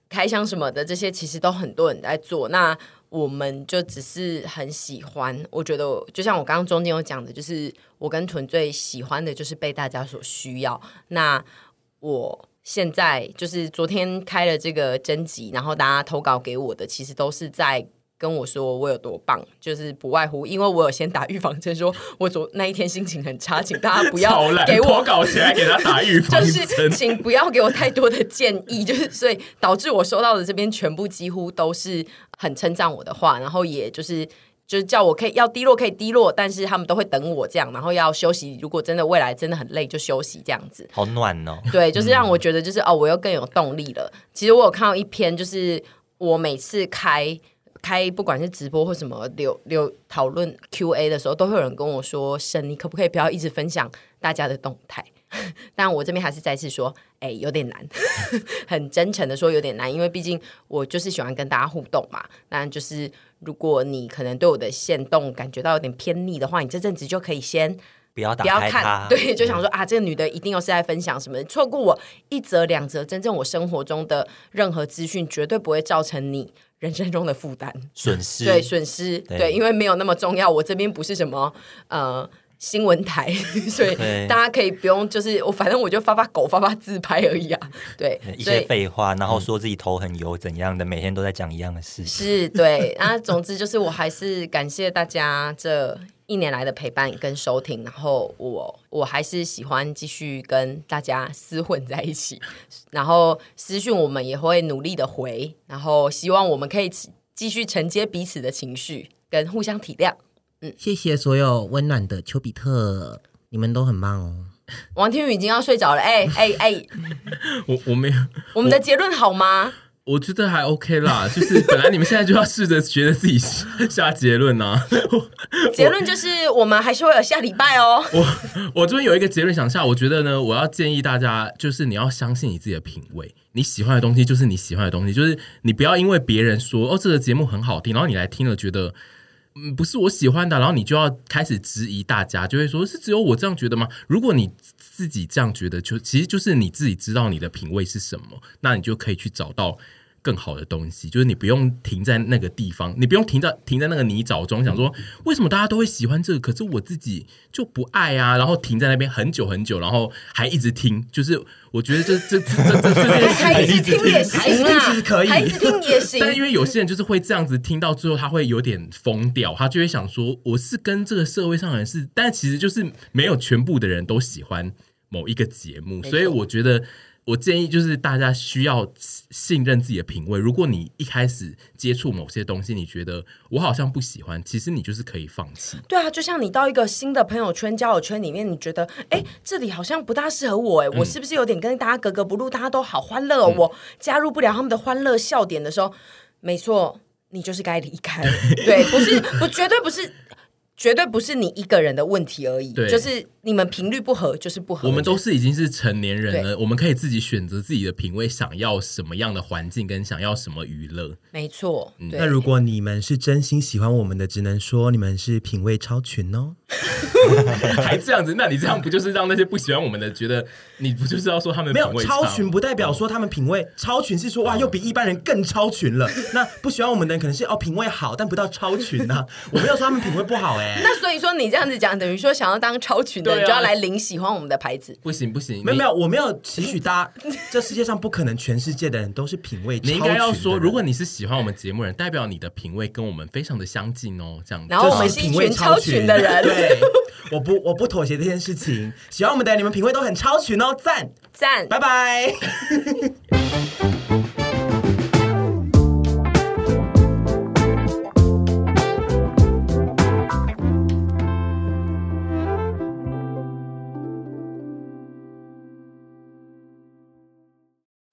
开箱什么的这些其实都很多人在做，那我们就只是很喜欢。我觉得就像我刚刚中间有讲的，就是我跟屯最喜欢的就是被大家所需要。那我。现在就是昨天开了这个征集，然后大家投稿给我的，其实都是在跟我说我有多棒，就是不外乎因为我有先打预防针，说我昨那一天心情很差，请大家不要 给我投稿起来给他打预防针，就是请不要给我太多的建议，就是所以导致我收到的这边全部几乎都是很称赞我的话，然后也就是。就是叫我可以要低落可以低落，但是他们都会等我这样，然后要休息。如果真的未来真的很累，就休息这样子。好暖哦！对，就是让我觉得就是、嗯、哦，我又更有动力了。其实我有看到一篇，就是我每次开开不管是直播或什么留留讨论 Q&A 的时候，都会有人跟我说：“神，你可不可以不要一直分享大家的动态？” 但我这边还是再次说，哎，有点难，很真诚的说有点难，因为毕竟我就是喜欢跟大家互动嘛。那就是。如果你可能对我的线动感觉到有点偏腻的话，你这阵子就可以先不要打开它看，对，就想说啊，这个女的一定又是在分享什么，错过我一则两则，真正我生活中的任何资讯，绝对不会造成你人生中的负担、损失，对损失，对对，因为没有那么重要。我这边不是什么呃新闻台，所以大家可以不用，就是我反正我就发发狗、发发自拍而已啊。对，一些废话，然后说自己头很油怎样的，每天都在讲一样的事情。是，对。那总之就是，我还是感谢大家这一年来的陪伴跟收听，然后我我还是喜欢继续跟大家厮混在一起，然后私讯我们也会努力的回，然后希望我们可以继续承接彼此的情绪跟互相体谅。嗯，谢谢所有温暖的丘比特，你们都很棒哦。王天宇已经要睡着了，哎哎哎，我我没有，我们的结论好吗？我觉得还 OK 啦，就是本来你们现在就要试着觉得自己下结论啊。结论就是我们还是会有下礼拜哦。我我这边有一个结论想下，我觉得呢，我要建议大家，就是你要相信你自己的品味，你喜欢的东西就是你喜欢的东西，就是你不要因为别人说哦这个节目很好听，然后你来听了觉得不是我喜欢的，然后你就要开始质疑大家，就会说是只有我这样觉得吗？如果你自己这样觉得，就其实就是你自己知道你的品味是什么，那你就可以去找到。更好的东西，就是你不用停在那个地方，你不用停在停在那个泥沼中，想说为什么大家都会喜欢这个，可是我自己就不爱啊。然后停在那边很久很久，然后还一直听，就是我觉得这这这这这这 还一直听也行啊，可以，还一直听也行。但因为有些人就是会这样子听到最后，他会有点疯掉，他就会想说我是跟这个社会上的人是，但其实就是没有全部的人都喜欢某一个节目，所以我觉得。我建议就是大家需要信任自己的品味。如果你一开始接触某些东西，你觉得我好像不喜欢，其实你就是可以放弃。对啊，就像你到一个新的朋友圈、交友圈里面，你觉得哎，这里好像不大适合我，哎，我是不是有点跟大家格格不入？大家都好欢乐，嗯，我加入不了他们的欢乐笑点的时候，没错，你就是该离开。对，不是，我绝对不是。绝对不是你一个人的问题而已，就是你们频率不合，就是不合。我们都是已经是成年人了，我们可以自己选择自己的品味，想要什么样的环境，跟想要什么娱乐。没错，嗯，那如果你们是真心喜欢我们的，只能说你们是品味超群哦。还这样子，那你这样不就是让那些不喜欢我们的觉得你不就是要说他们没有超群？不代表说他们品味超群是说哇又比一般人更超群了。那不喜欢我们的人可能是哦品味好，但不到超群呢、啊。我没有说他们品味不好哎、欸。那所以说你这样子讲，等于说想要当超群就要来领喜欢我们的牌子。不行不行，没有没有，我没有期许大家。这世界上不可能全世界的人都是品味。你应该要说，如果你是喜欢我们节目人，代表你的品味跟我们非常的相近哦。这样子，然后我们是一群超群的人。对。我不，我不妥协这件事情。喜欢我们的你们品味都很超群哦，赞赞，拜拜。